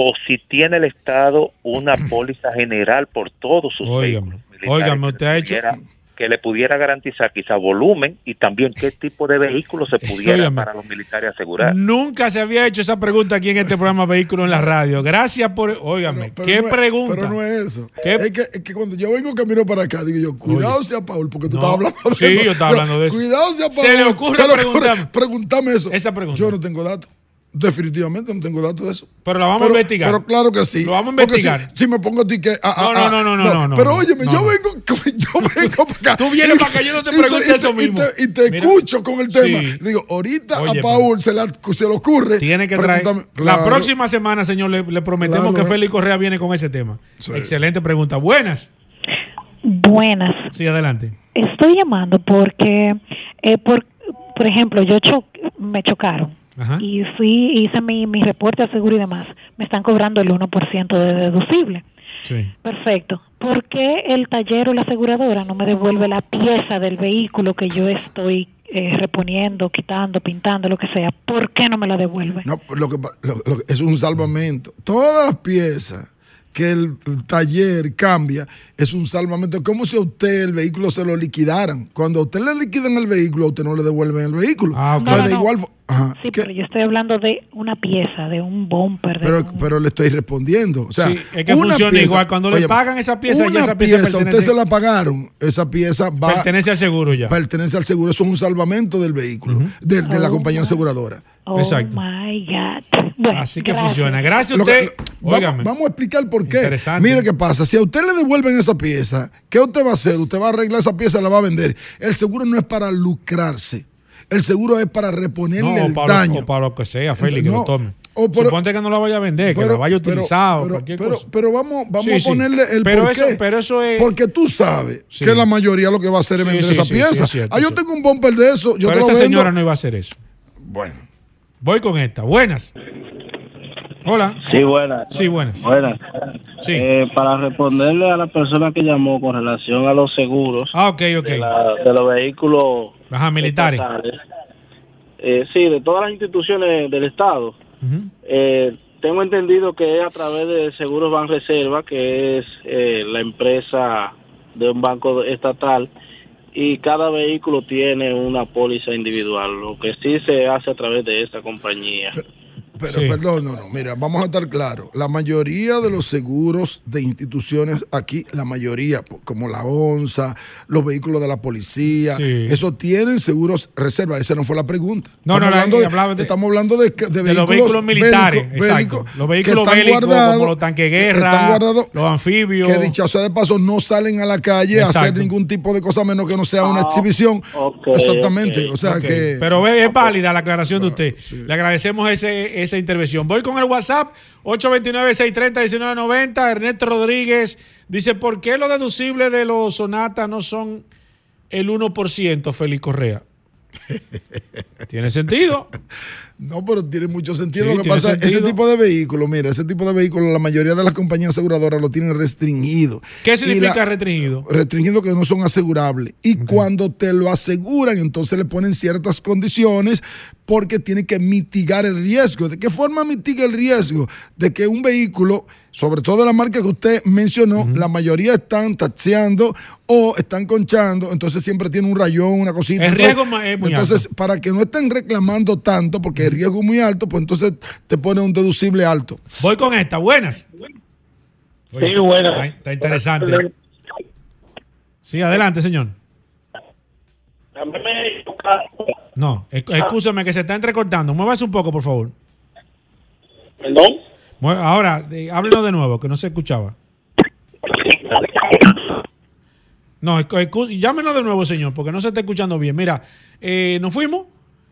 o si tiene el Estado una póliza general por todos sus Óigame, vehículos militares óigame, que usted le ha hecho- pudiera- que le pudiera garantizar quizá volumen y también qué tipo de vehículos se pudiera para los militares asegurar. Nunca se había hecho esa pregunta aquí en este programa Vehículo en la Radio. Gracias por... Óigame, Pero ¿qué no es- pregunta? Pero no es eso. ¿Qué? Es, que, es que cuando yo vengo camino para acá, digo yo, cuidado sea Paul, porque tú No. estabas hablando de Sí, eso. yo estaba hablando de eso. Cuidado sea Paul. Se le ocurre preguntarme. Pregúntame eso. Esa pregunta. Yo no tengo datos. Definitivamente no tengo datos de eso. Pero la vamos pero, a investigar. Pero claro que sí. Lo vamos a investigar. Si, si me pongo a ti que. ah, No, no, no, no, no, no, Pero óyeme, no, yo no. vengo, yo vengo para acá. Tú vienes y- para que yo no te pregunte y eso y mismo. te- Y te, Mira. escucho con el tema. Sí. Digo, ahorita Oye, a Paul se, la- se le ocurre. Tiene que traer. La próxima semana, señor, le, le prometemos Claro. que Félix Correa viene con ese tema. Sí. Excelente pregunta. Buenas. Buenas. Sí, adelante. Estoy llamando porque, eh, por, por ejemplo, yo cho- me chocaron Ajá. y fui hice mi, mi reporte a seguro y demás. Me están cobrando el 1% de deducible. Sí. Perfecto. ¿Por qué el taller o la aseguradora no me devuelve la pieza del vehículo que yo estoy eh, reponiendo, quitando, pintando, lo que sea? ¿Por qué no me la devuelve? No, lo que, pa- lo- lo que- es un salvamento. Todas las piezas que el taller cambia es un salvamento. Es como si a usted el vehículo se lo liquidaran. Cuando a usted le liquidan el vehículo, a usted no le devuelven el vehículo. Ah, ok. Entonces, No, no, de no. igual ajá, Sí, ¿qué? pero yo estoy hablando de una pieza, de un bumper. De pero, un- pero le estoy respondiendo. O sea, Sí, es que una funciona igual. Cuando le pagan esa pieza, ya una esa pieza usted pertenece- se la pagaron, esa pieza va Pertenece al seguro ya. pertenece al seguro. Eso es un salvamento del vehículo, de, de la Oh, compañía my. aseguradora. Oh Exacto. my God. Bueno, Así que gracias. funciona. Gracias a usted. lo- vamos, vamos a explicar por qué. Interesante. Mire qué pasa. Si a usted le devuelven esa pieza, ¿qué usted va a hacer? Usted va a arreglar esa pieza y la va a vender. El seguro no es para lucrarse. El seguro es para reponerle No, el para, daño. o para lo que sea, Félix, que No, lo tome. o pero- Suponte que no la vaya a vender, que la vaya a pero- utilizar o pero, cualquier pero- cosa. pero vamos, vamos Sí, a ponerle el Pero por eso- qué. pero eso es- Porque tú sabes Sí. que la mayoría lo que va a hacer es vender sí, esa pieza. es cierto, ah, yo tengo un bumper de eso, yo Pero te lo esa vendo. señora no iba a hacer eso. Bueno. Voy con esta. Buenas. Hola. Sí, buenas. Sí, buenas. Buenas. Sí. Eh, para responderle a la persona que llamó con relación a los seguros Ah, ok, ok. de, la- de los vehículos Ajá, militares. eh, sí, de todas las instituciones del Estado, eh, tengo entendido que es a través de Seguros Banreserva, que es eh, la empresa de un banco estatal, y cada vehículo tiene una póliza individual, lo que sí se hace a través de esta compañía. Pero Sí. perdón, no, no, mira, vamos a estar claros. La mayoría de los seguros de instituciones aquí, la mayoría, como la ONSA, los vehículos de la policía, Sí. eso tienen seguros reserva. Esa no fue la pregunta. No, no, la- hablaba de- estamos hablando de, que- de De los vehículos, vehículos militares, bélicos- exacto. bélicos Los vehículos que están bélicos, guardados, como los tanques que guerra, están guardados, los anfibios. que dicha sea de paso, no salen a la calle a hacer ningún tipo de cosa menos que no sea una Ah, exhibición. Exactamente. O sea que. Pero es, es válida la aclaración de usted. Le agradecemos ese, esa intervención. Voy con el WhatsApp 829-630-1990. Ernesto Rodríguez dice, ¿por qué los deducibles de los Sonata no son el 1%, Félix Correa. ¿Tiene sentido? No, pero tiene mucho sentido. Sí, lo que pasa, sentido. ese tipo de vehículo, mira, ese tipo de vehículo, la mayoría de las compañías aseguradoras lo tienen restringido. ¿Qué significa la- restringido? restringido que no son asegurables. Y cuando te lo aseguran, entonces le ponen ciertas condiciones porque tiene que mitigar el riesgo. ¿De qué forma mitiga el riesgo? De que un vehículo, sobre todo la marca que usted mencionó, la mayoría están taxeando o están conchando, entonces siempre tiene un rayón, una cosita. El Entonces- riesgo ma- es muy Entonces, alto. para que no estén reclamando tanto, porque el riesgo es muy alto, pues entonces te pone un deducible alto. Voy con esta. Buenas. Oye, Sí, buenas. Está, está interesante. Sí, adelante, señor. No, excúsame que se está entrecortando. Muévase un poco, por favor. ¿Perdón? Mue- Ahora, háblenos de nuevo, que no se escuchaba. No, llámenos de nuevo, señor, porque no se está escuchando bien. Mira, eh, nos fuimos.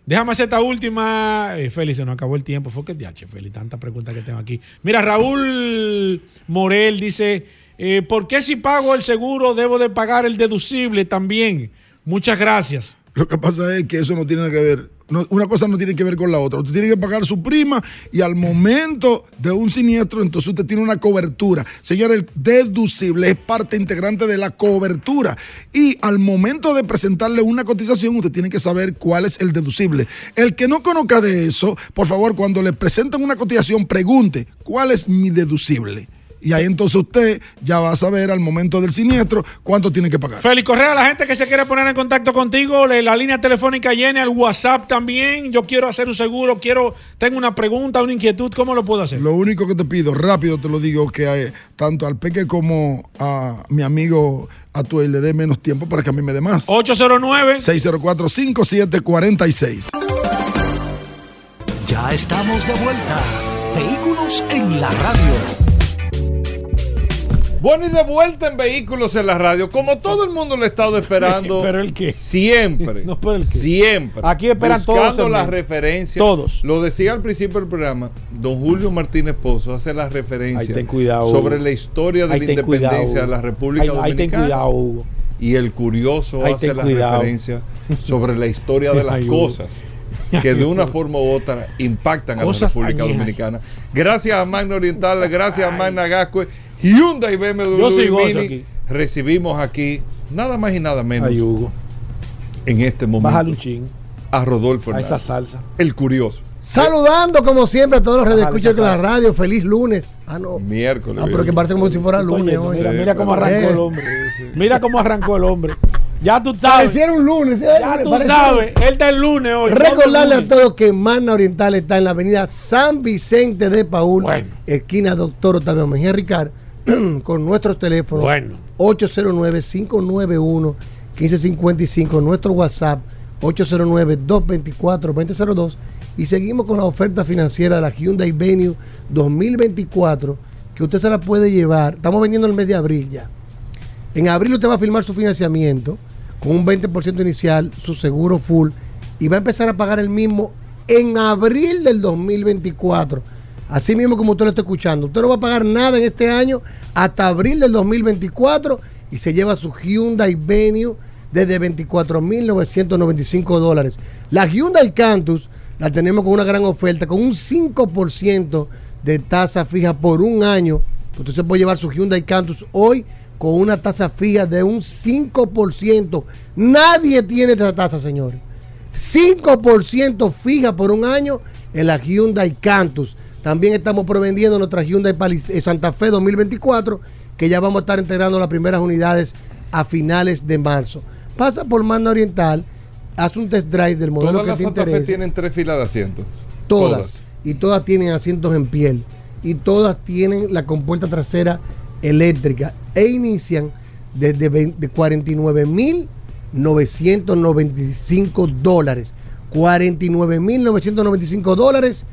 Déjame hacer esta última. Eh, Félix, se nos acabó el tiempo. Fue que DH, Félix, tantas preguntas que tengo aquí. Mira, Raúl Morel dice: eh, ¿Por qué si pago el seguro debo de pagar el deducible también? Muchas gracias. Lo que pasa es que eso no tiene que ver, una cosa no tiene que ver con la otra. Usted tiene que pagar su prima y al momento de un siniestro, entonces usted tiene una cobertura. Señor, el deducible es parte integrante de la cobertura. Y al momento de presentarle una cotización, usted tiene que saber cuál es el deducible. El que no conozca de eso, por favor, cuando le presenten una cotización, pregunte, ¿cuál es mi deducible? Y ahí entonces usted ya va a saber al momento del siniestro cuánto tiene que pagar. Félix Correa, la gente que se quiere poner en contacto contigo, la línea telefónica llena, el WhatsApp también. Yo quiero hacer un seguro, quiero, tengo una pregunta, una inquietud, ¿cómo lo puedo hacer? Lo único que te pido, rápido te lo digo, que eh, tanto al Peque como a mi amigo Atuel le dé menos tiempo para que a mí me dé más. 809 604-5746. Ya estamos de vuelta. Vehículos en la radio. Bueno, y de vuelta en Vehículos en la Radio, como todo el mundo lo ha estado esperando. ¿Pero el qué? Siempre. No, pero el qué. Siempre. Aquí esperan todos Buscando las referencias. Todos. Lo decía al principio del programa, don Julio Martínez Pozo hace las referencias Ahí ten cuidado, sobre la historia de Ahí la cuidado, independencia de la República Ahí- ahí ten Dominicana. cuidado, Hugo. Y el curioso Ahí hace las cuidado. referencias sobre la historia de las cosas que de una forma u otra impactan a la República añejas. Dominicana. Gracias a Magna Oriental, gracias a Magna Gascue, Hyundai BMW Mini. aquí. Recibimos aquí nada más y nada menos Ay, Hugo. en este momento ching a Rodolfo a esa Hernández, salsa. el curioso. Saludando como siempre a todos los Ajá, redescuchas de la radio. Feliz lunes. Ah, no. Miércoles. Ah, pero que parece como si fuera lunes hoy. Mira, cómo arrancó Eh. el hombre. Mira cómo arrancó el hombre. Ya tú sabes. Pareciera un lunes. ¿sí? Ya tú Parece- sabes. Él está el lunes hoy. Recordarle a lunes. todos que Magna Oriental está en la avenida San Vicente de Paul, Bueno. esquina Doctor Octavio Mejía Ricard, con nuestros teléfonos Bueno. 809-591-1555, nuestro WhatsApp 809-224-2002 y seguimos con la oferta financiera de la Hyundai Venue 2024 que usted se la puede llevar. Estamos vendiendo el mes de abril ya. En abril usted va a firmar su financiamiento con un 20% inicial, su seguro full, y va a empezar a pagar el mismo en abril del 2024. Así mismo como usted lo está escuchando. Usted no va a pagar nada en este año hasta abril del 2024 y se lleva su Hyundai Venue desde 24.995 dólares. La Hyundai Cantus la tenemos con una gran oferta, con un 5% de tasa fija por un año. Usted se puede llevar su Hyundai Cantus hoy con una tasa fija de un 5%. Nadie tiene esa tasa, señores. 5% fija por un año en la Hyundai Cantus. También estamos provendiendo nuestra Hyundai eh, Santa Fe 2024, que ya vamos a estar integrando las primeras unidades a finales de marzo. Pasa por Magna Oriental, haz un test drive del modelo Todas que las te Santa Fe tienen tres filas de asientos. Todas. Y todas tienen asientos en piel. Y todas tienen la compuerta trasera eléctrica. E inician desde 20 de 49.995 dólares. 49.995 dólares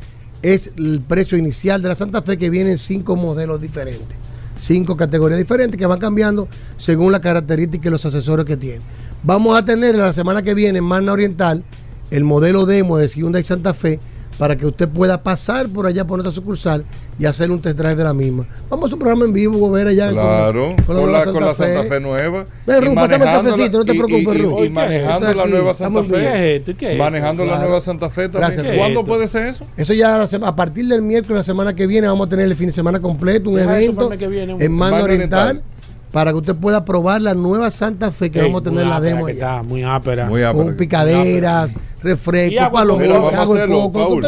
es el precio inicial de la Santa Fe que vienen cinco modelos diferentes. Cinco categorías diferentes que van cambiando según la característica y los accesorios que tiene. Vamos a tener la semana que viene en Magna Oriental el modelo demo de Hyundai Santa Fe para que usted pueda pasar por allá por nuestra sucursal y hacer un test drive de la misma. Vamos a un programa en vivo, ver allá. Claro, con, la, con la Santa Fe nueva. Ven, Ru, pásame el cafecito, no te preocupes, y- Ru. Y, y manejando la nueva Santa Fe. Manejando la nueva Santa Fe también. Gracias. ¿Cuándo puede ser eso? Eso ya a partir del miércoles, la semana que viene, vamos a tener el fin de semana completo, un evento viene, un- en Mando Mando Oriental, Oriental. Para que usted pueda probar la nueva Santa Fe que vamos a tener la demo está, muy ápera. Muy ápera. Con picaderas, refrescos, palomitas, vamos a hago el hacerlo, Paul.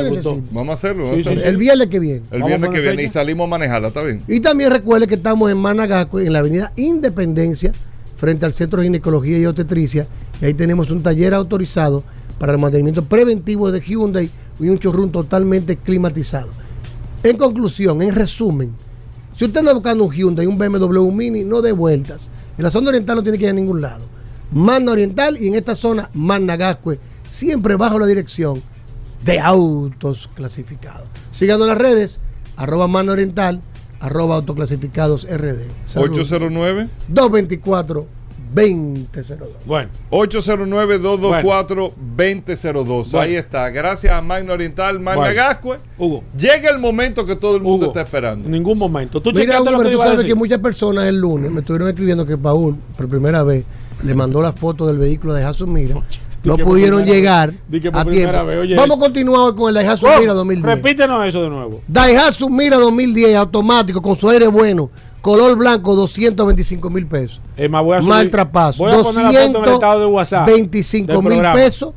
Vamos a hacerlo. vamos Sí, a sí, hacerlo. sí. El viernes que viene. El Vamos a viernes que viene y salimos a manejarla, ¿está bien? Y también recuerde que estamos en Managaco, en la avenida Independencia, frente al Centro de Ginecología y Obstetricia. Y ahí tenemos un taller autorizado para el mantenimiento preventivo de Hyundai y un chorrón totalmente climatizado. En conclusión, en resumen, si usted anda buscando un Hyundai, un BMW Mini, no dé vueltas. En la zona oriental no tiene que ir a ningún lado. Manda Oriental y en esta zona, Managascue, siempre bajo la dirección de autos clasificados. Síganos en las redes, arroba Mano Oriental, arroba autoclasificados RD. Saludos. 809 224 2002. Bueno, 809-224-2002. Bueno. Ahí está. Gracias a Magna Oriental, Magna Bueno. Gascue. Hugo, Llega el momento que todo el mundo Hugo, está esperando. en ningún momento. Tú Mira, chequeaste lo Hugo, que tú sabes que muchas personas el lunes me estuvieron escribiendo que Paul, por primera vez, le mandó la foto del vehículo de Jason Mira. No pudieron llegar vez. Di que por a primera tiempo. vez, oye Vamos a continuar hoy con el Daihatsu Oh, Mira 2010. Repítenos eso de nuevo. Daihatsu Mira 2010 automático con su aire bueno, color blanco, 225 mil pesos. Es más, voy a subir- Más el traspaso, Voy a poner la foto en el estado de WhatsApp. 225 del mil pesos.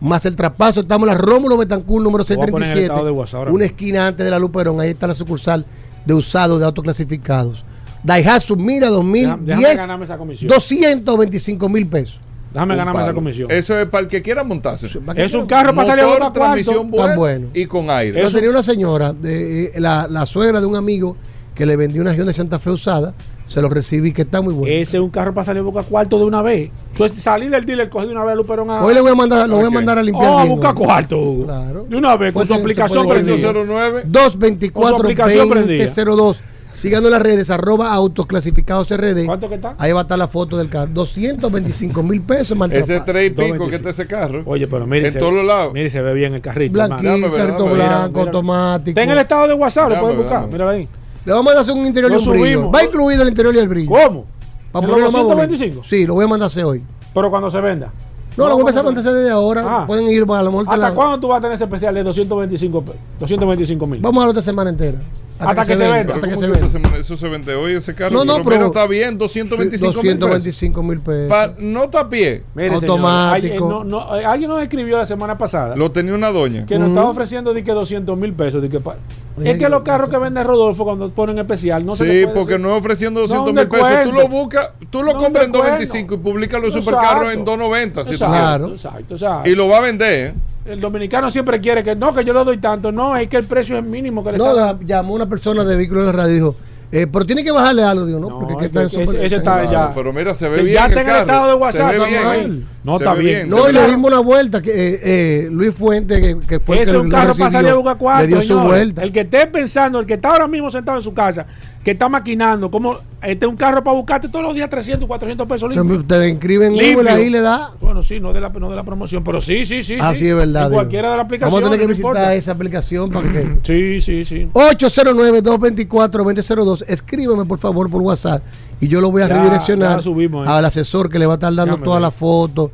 Más el traspaso, estamos en la Rómulo Betancourt número Voy a poner en el 637. estado de WhatsApp ahora Una esquina antes de la Luperón. Ahí está la sucursal de usados de autoclasificados. Daihatsu Mira Déjame, 2010, déjame ganarme esa comisión. 225 mil pesos. Déjame Un ganarme esa comisión. Eso es para el que quiera montarse. Es un carro para salir a transmisión buena Tan bueno. y con aire. Yo Eso- tenía una señora, de, eh, la, la suegra de un amigo que le vendió una Hyundai Santa Fe usada. Se lo recibí, que está muy bueno. Ese es un carro para salir a boca cuarto de una vez. Salir del dealer, coger de una vez a Luperón a. Hoy le voy a mandar, lo voy a mandar a limpiar. Oh, a bien, buscar hoy. cuarto, Hugo. Claro. De una vez, con Pues su aplicación prendida. 809 224 Con su aplicación prendida. 2002 Síganos en las redes, arroba autos clasificados RD. ¿Cuánto que está? Ahí va a estar la foto del carro. 225 mil pesos, Ese maltratado. tres y pico que está ese carro. Oye, pero mire. En se- todos los lados. Mire, se ve bien el carrito. Blanquito, carrito blanco, automático. Está en el estado de WhatsApp, lo pueden buscar. Míralo ahí. Le vamos a hacer un interior y un brillo. Va incluido el interior y el brillo. ¿Cómo? Para ¿En los más bonito. 225? Sí, lo voy a mandar hacer hoy. Pero cuando se venda. No, lo voy a empezar a mandar desde ahora. Ah. Pueden ir para la muerte. ¿Hasta cuándo tú vas a tener ese especial de 225 pe- 225 mil? Vamos a la otra semana entera. Hasta que se venda. Hasta que ¿cómo se venda. semana eso se vende hoy ese carro? No, no, pero, está bien, 225 mil pesos. 225 mil pesos. Pa- no está a pie. Mire, Automático. señor, alguien, no- no, eh, alguien nos escribió la semana pasada Lo tenía una doña. que nos estaba ofreciendo de que 200 mil pesos. de que pa- es que los carros que vende Rodolfo cuando ponen especial no se le Sí, porque decir- no es ofreciendo 200 un mil pesos. Tú lo buscas, tú lo compras en un descuento. 225 y publicas los supercarros en 290. Si. Claro. exacto, exacto. Y lo va a vender. ¿eh? El dominicano siempre quiere que no, que yo le doy tanto. No, es que el precio es mínimo que le No, está la- llamó una persona de vehículos en la radio y dijo, eh, pero tiene que bajarle algo, digo, no, No, porque es que es está en que ese- está ya. Pero mira, se ve Que bien. ya está en el carro. estado de WhatsApp, Se ve bien. No, Se está bien. No, y le dimos una vuelta que eh, eh, Luis Fuente, que, que fue el que un carro recibió, para salir a buscar cuarto. le dio su vuelta. El que esté pensando, el que está ahora mismo sentado en su casa, que está maquinando, como este es un carro para buscarte todos los días 300, 400 pesos limpios. Te, te inscriben en. Google ahí le da. Bueno, sí, no de la, no de la promoción, pero sí, sí, sí. Así sí. es verdad. En digo. cualquiera de las aplicaciones. Vamos a tener que no visitar importa. esa aplicación para que. Sí, sí, sí. 809-224-2002. Escríbeme por favor por WhatsApp y yo lo voy a Ya, redireccionar ya subimos, eh. al asesor que le va a estar dando todas las fotos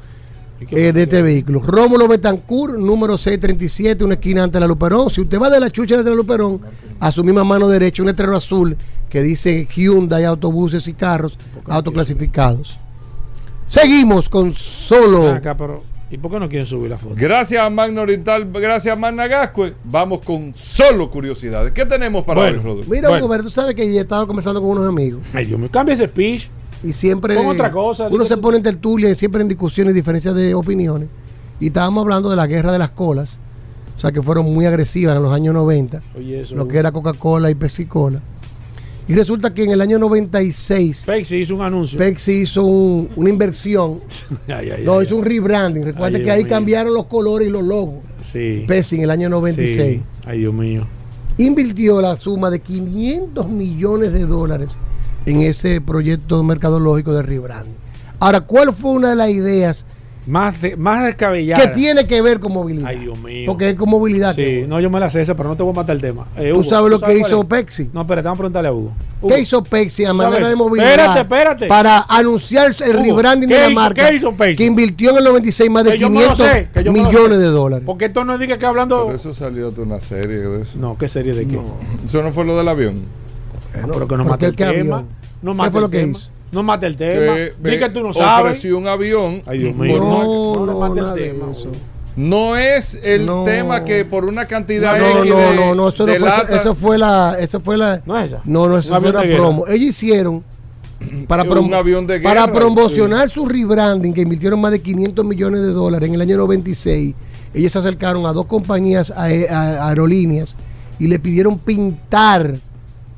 ¿Y qué eh, de este vehículo. Rómulo Betancourt, número 637, una esquina ante la Luperón. Si usted va de la chucha de la Luperón a su misma mano derecha, un letrero azul que dice Hyundai, autobuses y carros autoclasificados. Seguimos con solo. Acá, pero, ¿Y por qué no quieren subir la foto? Gracias a Magna Oriental, gracias a Magna Gascue. Vamos con solo curiosidades. ¿Qué tenemos para Bueno. hoy, Rodolfo? Mira, Bueno. Hugo, pero tú sabes que yo estaba conversando con unos amigos. Ay, Dios mío, cambia ese speech. Y siempre Pon otra cosa, uno se tú. pone en tertulia y siempre en discusiones y diferencias de opiniones. Y estábamos hablando de la guerra de las colas, o sea que fueron muy agresivas en los años 90, Oye, eso. lo que era Coca-Cola y Pepsi Cola. Y resulta que en el año 96 Pepsi hizo un anuncio. Pepsi hizo un- una inversión, Ay, ay, no, ay, hizo un rebranding. Recuerda Ay, que ahí mío. cambiaron los colores y los logos. Sí. Pepsi en el año 96 Sí. Ay, Dios mío. invirtió la suma de 500 millones de dólares en ese proyecto mercadológico de rebranding. Ahora, ¿cuál fue una de las ideas Más, de, más descabellada. que tiene que ver con movilidad. Ay, Dios mío. Porque es con movilidad. Sí, que- no, yo me la sé esa, pero no te voy a matar el tema. Eh, Tú Hugo, sabes lo que hizo? Pepsi. No, espérate, vamos a preguntarle a Hugo. Hugo, ¿Qué hizo Pepsi a ¿Tú manera sabes? de movilidad? Espérate, espérate. Para anunciar el Hugo, rebranding ¿qué de la hizo- marca. qué hizo Pepsi? Que invirtió en el 96 más de Que yo me lo 500 sé, que yo me lo millones de dólares. Porque esto no diga que hablando. Por eso salió de una serie de eso. No, ¿qué serie de qué? Eso no fue lo del avión. No, pero que no ¿Por mate qué el tema. avión? No ¿Qué fue el lo que hizo? No mate el tema. Que Di que tú no sabes. ofreció un avión. Ay, Dios mío. una- No, no no, mate el tema. No es el No. tema que por una cantidad No, X no, de- no, no, eso, no fue, lata- eso fue la, eso fue la, No es esa. no, no, eso fue guerra. promo. Ellos hicieron para, Un prom- avión de para guerra, promocionar su rebranding, que invirtieron más de 500 millones de dólares en el año 96. Ellos se acercaron a dos compañías a- aerolíneas y le pidieron pintar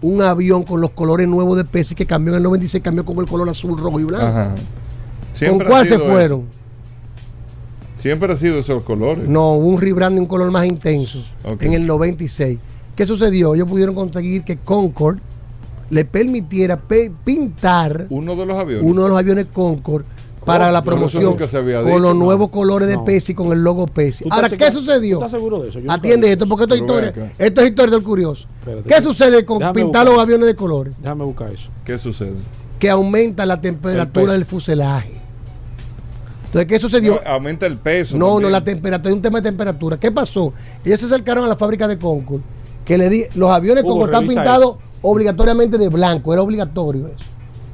un avión con los colores nuevos de Pepsi que cambió en el 96, cambió con el color azul, rojo y blanco. Ajá. ¿Con cuál se fueron? eso. Siempre ha sido esos colores. No, hubo un rebranding, un color más intenso en el 96. ¿Qué sucedió? Ellos pudieron conseguir que Concord le permitiera pe- pintar Uno de los aviones. uno de los aviones Concord para la promoción nunca se había con dicho, los no. nuevos colores de No. Pepsi con el logo Pepsi. ¿Tú Ahora, estás ¿qué seguro- sucedió? ¿Tú estás seguro de eso? Yo Atiende esto, porque esto es historia. Esto es historia del curioso. Espérate, ¿Qué sucede con pintar buscar. los aviones de colores? Déjame buscar eso. ¿Qué sucede? Que aumenta la temperatura del fuselaje. Entonces, ¿qué sucedió? Aumenta el peso. No, no, la temperatura, es un tema de temperatura. ¿Qué pasó? Ellos se acercaron a la fábrica de Concord, que le di, los aviones Hugo, Concord están pintados obligatoriamente de blanco, era obligatorio eso.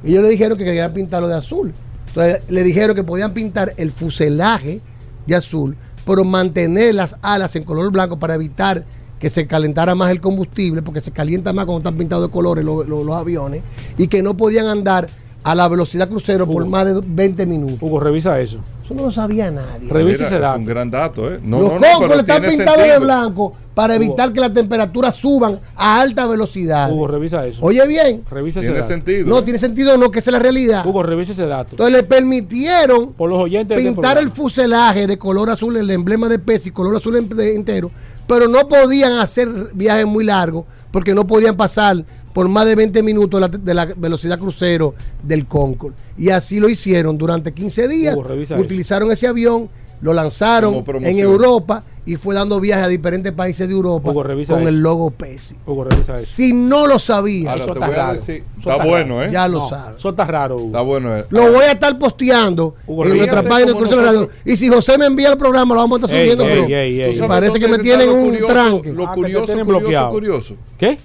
Y ellos le dijeron que querían pintarlo de azul. Entonces le dijeron que podían pintar el fuselaje de azul, pero mantener las alas en color blanco para evitar que se calentara más el combustible, porque se calienta más cuando están pintados de colores los, los- los aviones, y que no podían andar a la velocidad crucero por más de 20 minutos. Hugo, revisa eso. Eso no lo sabía nadie. Revisa ese es dato. un gran dato, ¿eh? No, los no, no, Concord pero están pintados de blanco para Hugo. evitar que las temperaturas suban a alta velocidad. Hugo, revisa eso. Oye bien, Revisa ese Tiene dato. sentido. no tiene sentido no, que esa es la realidad. Hugo, revisa ese dato. Entonces le permitieron Por los oyentes de pintar el fuselaje de color azul, el emblema de Pepsi, color azul entero, pero no podían hacer viajes muy largos porque no podían pasar por más de 20 minutos de la, de la velocidad crucero del Concorde. Y así lo hicieron durante 15 días. Utilizaron ese avión, lo lanzaron en Europa y fue dando viajes a diferentes países de Europa Hugo, con eso. el logo Pepsi. Hugo, revisa eso. Si no lo sabía, Ahora Eso te está voy a raro. decir. Eso Está está bueno, raro. ¿eh? ya lo No, sabe. Eso está raro, Hugo. Está bueno. ¿eh? Lo voy a estar posteando Hugo, en nuestra página de Radio. Y si José me envía el programa, lo vamos a estar subiendo. ey, pero ey, ey. ¿Tú sabes parece que me tienen un curioso? tranque. Lo Ah, curioso, tienen curioso, bloqueado. curioso. ¿Qué?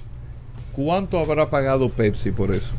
¿Cuánto habrá pagado Pepsi por eso?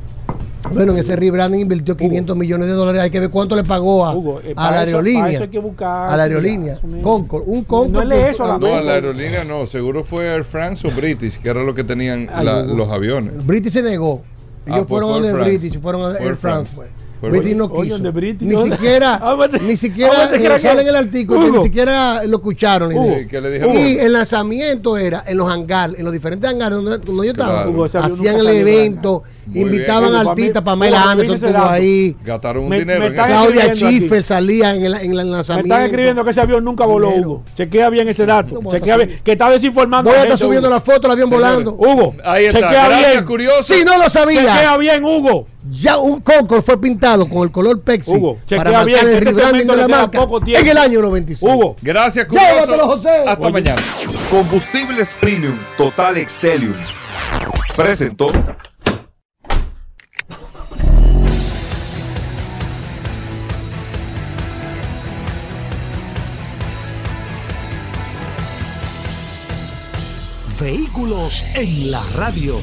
Bueno, en ese rebranding invirtió 500 millones de dólares. Hay que ver cuánto le pagó a, Hugo, eh, a la aerolínea. para eso hay que buscar- a la aerolínea. Mismo. Concord. Un Concord. No eso, la No, Hugo. a la aerolínea no. Seguro fue Air France o British, que era lo que tenían Ay, la- Hugo. los aviones. British se negó. Ellos Ah, pues fueron fue a de France. British, fueron a Air Air France. France. Pues. British no quiso. ni siquiera, ni siquiera eh, sale en el artículo, que ni siquiera lo escucharon. Sí, que le y el lanzamiento era en los hangares, en los diferentes hangares donde, donde yo estaba. Claro. Hugo, Hacían el evento, Muy invitaban bien. Hugo, artistas, Pamela Hugo, Anderson estuvo ahí. Gastaron un Me- dinero me. Claudia. Schiffer salía en el, en el Me lanzamiento. están escribiendo que ese avión nunca voló, Dinero. Hugo. Chequea bien ese dato. ¿Cómo va a Chequea bien. Que está desinformando. Voy a estar subiendo Hugo. la foto, el avión volando. Hugo. Ahí está. Chequea bien. curioso. Si no lo Chequea sabías, bien, Hugo. Ya un Concord fue pintado con el color Pepsi Hugo, para marcar bien, el este rebranding de la marca en el año 96. Hugo. Gracias, Llévatelo, curioso. José. Hasta Oye. mañana. Combustibles Premium Total Excelium. Presentó. Vehículos en la radio.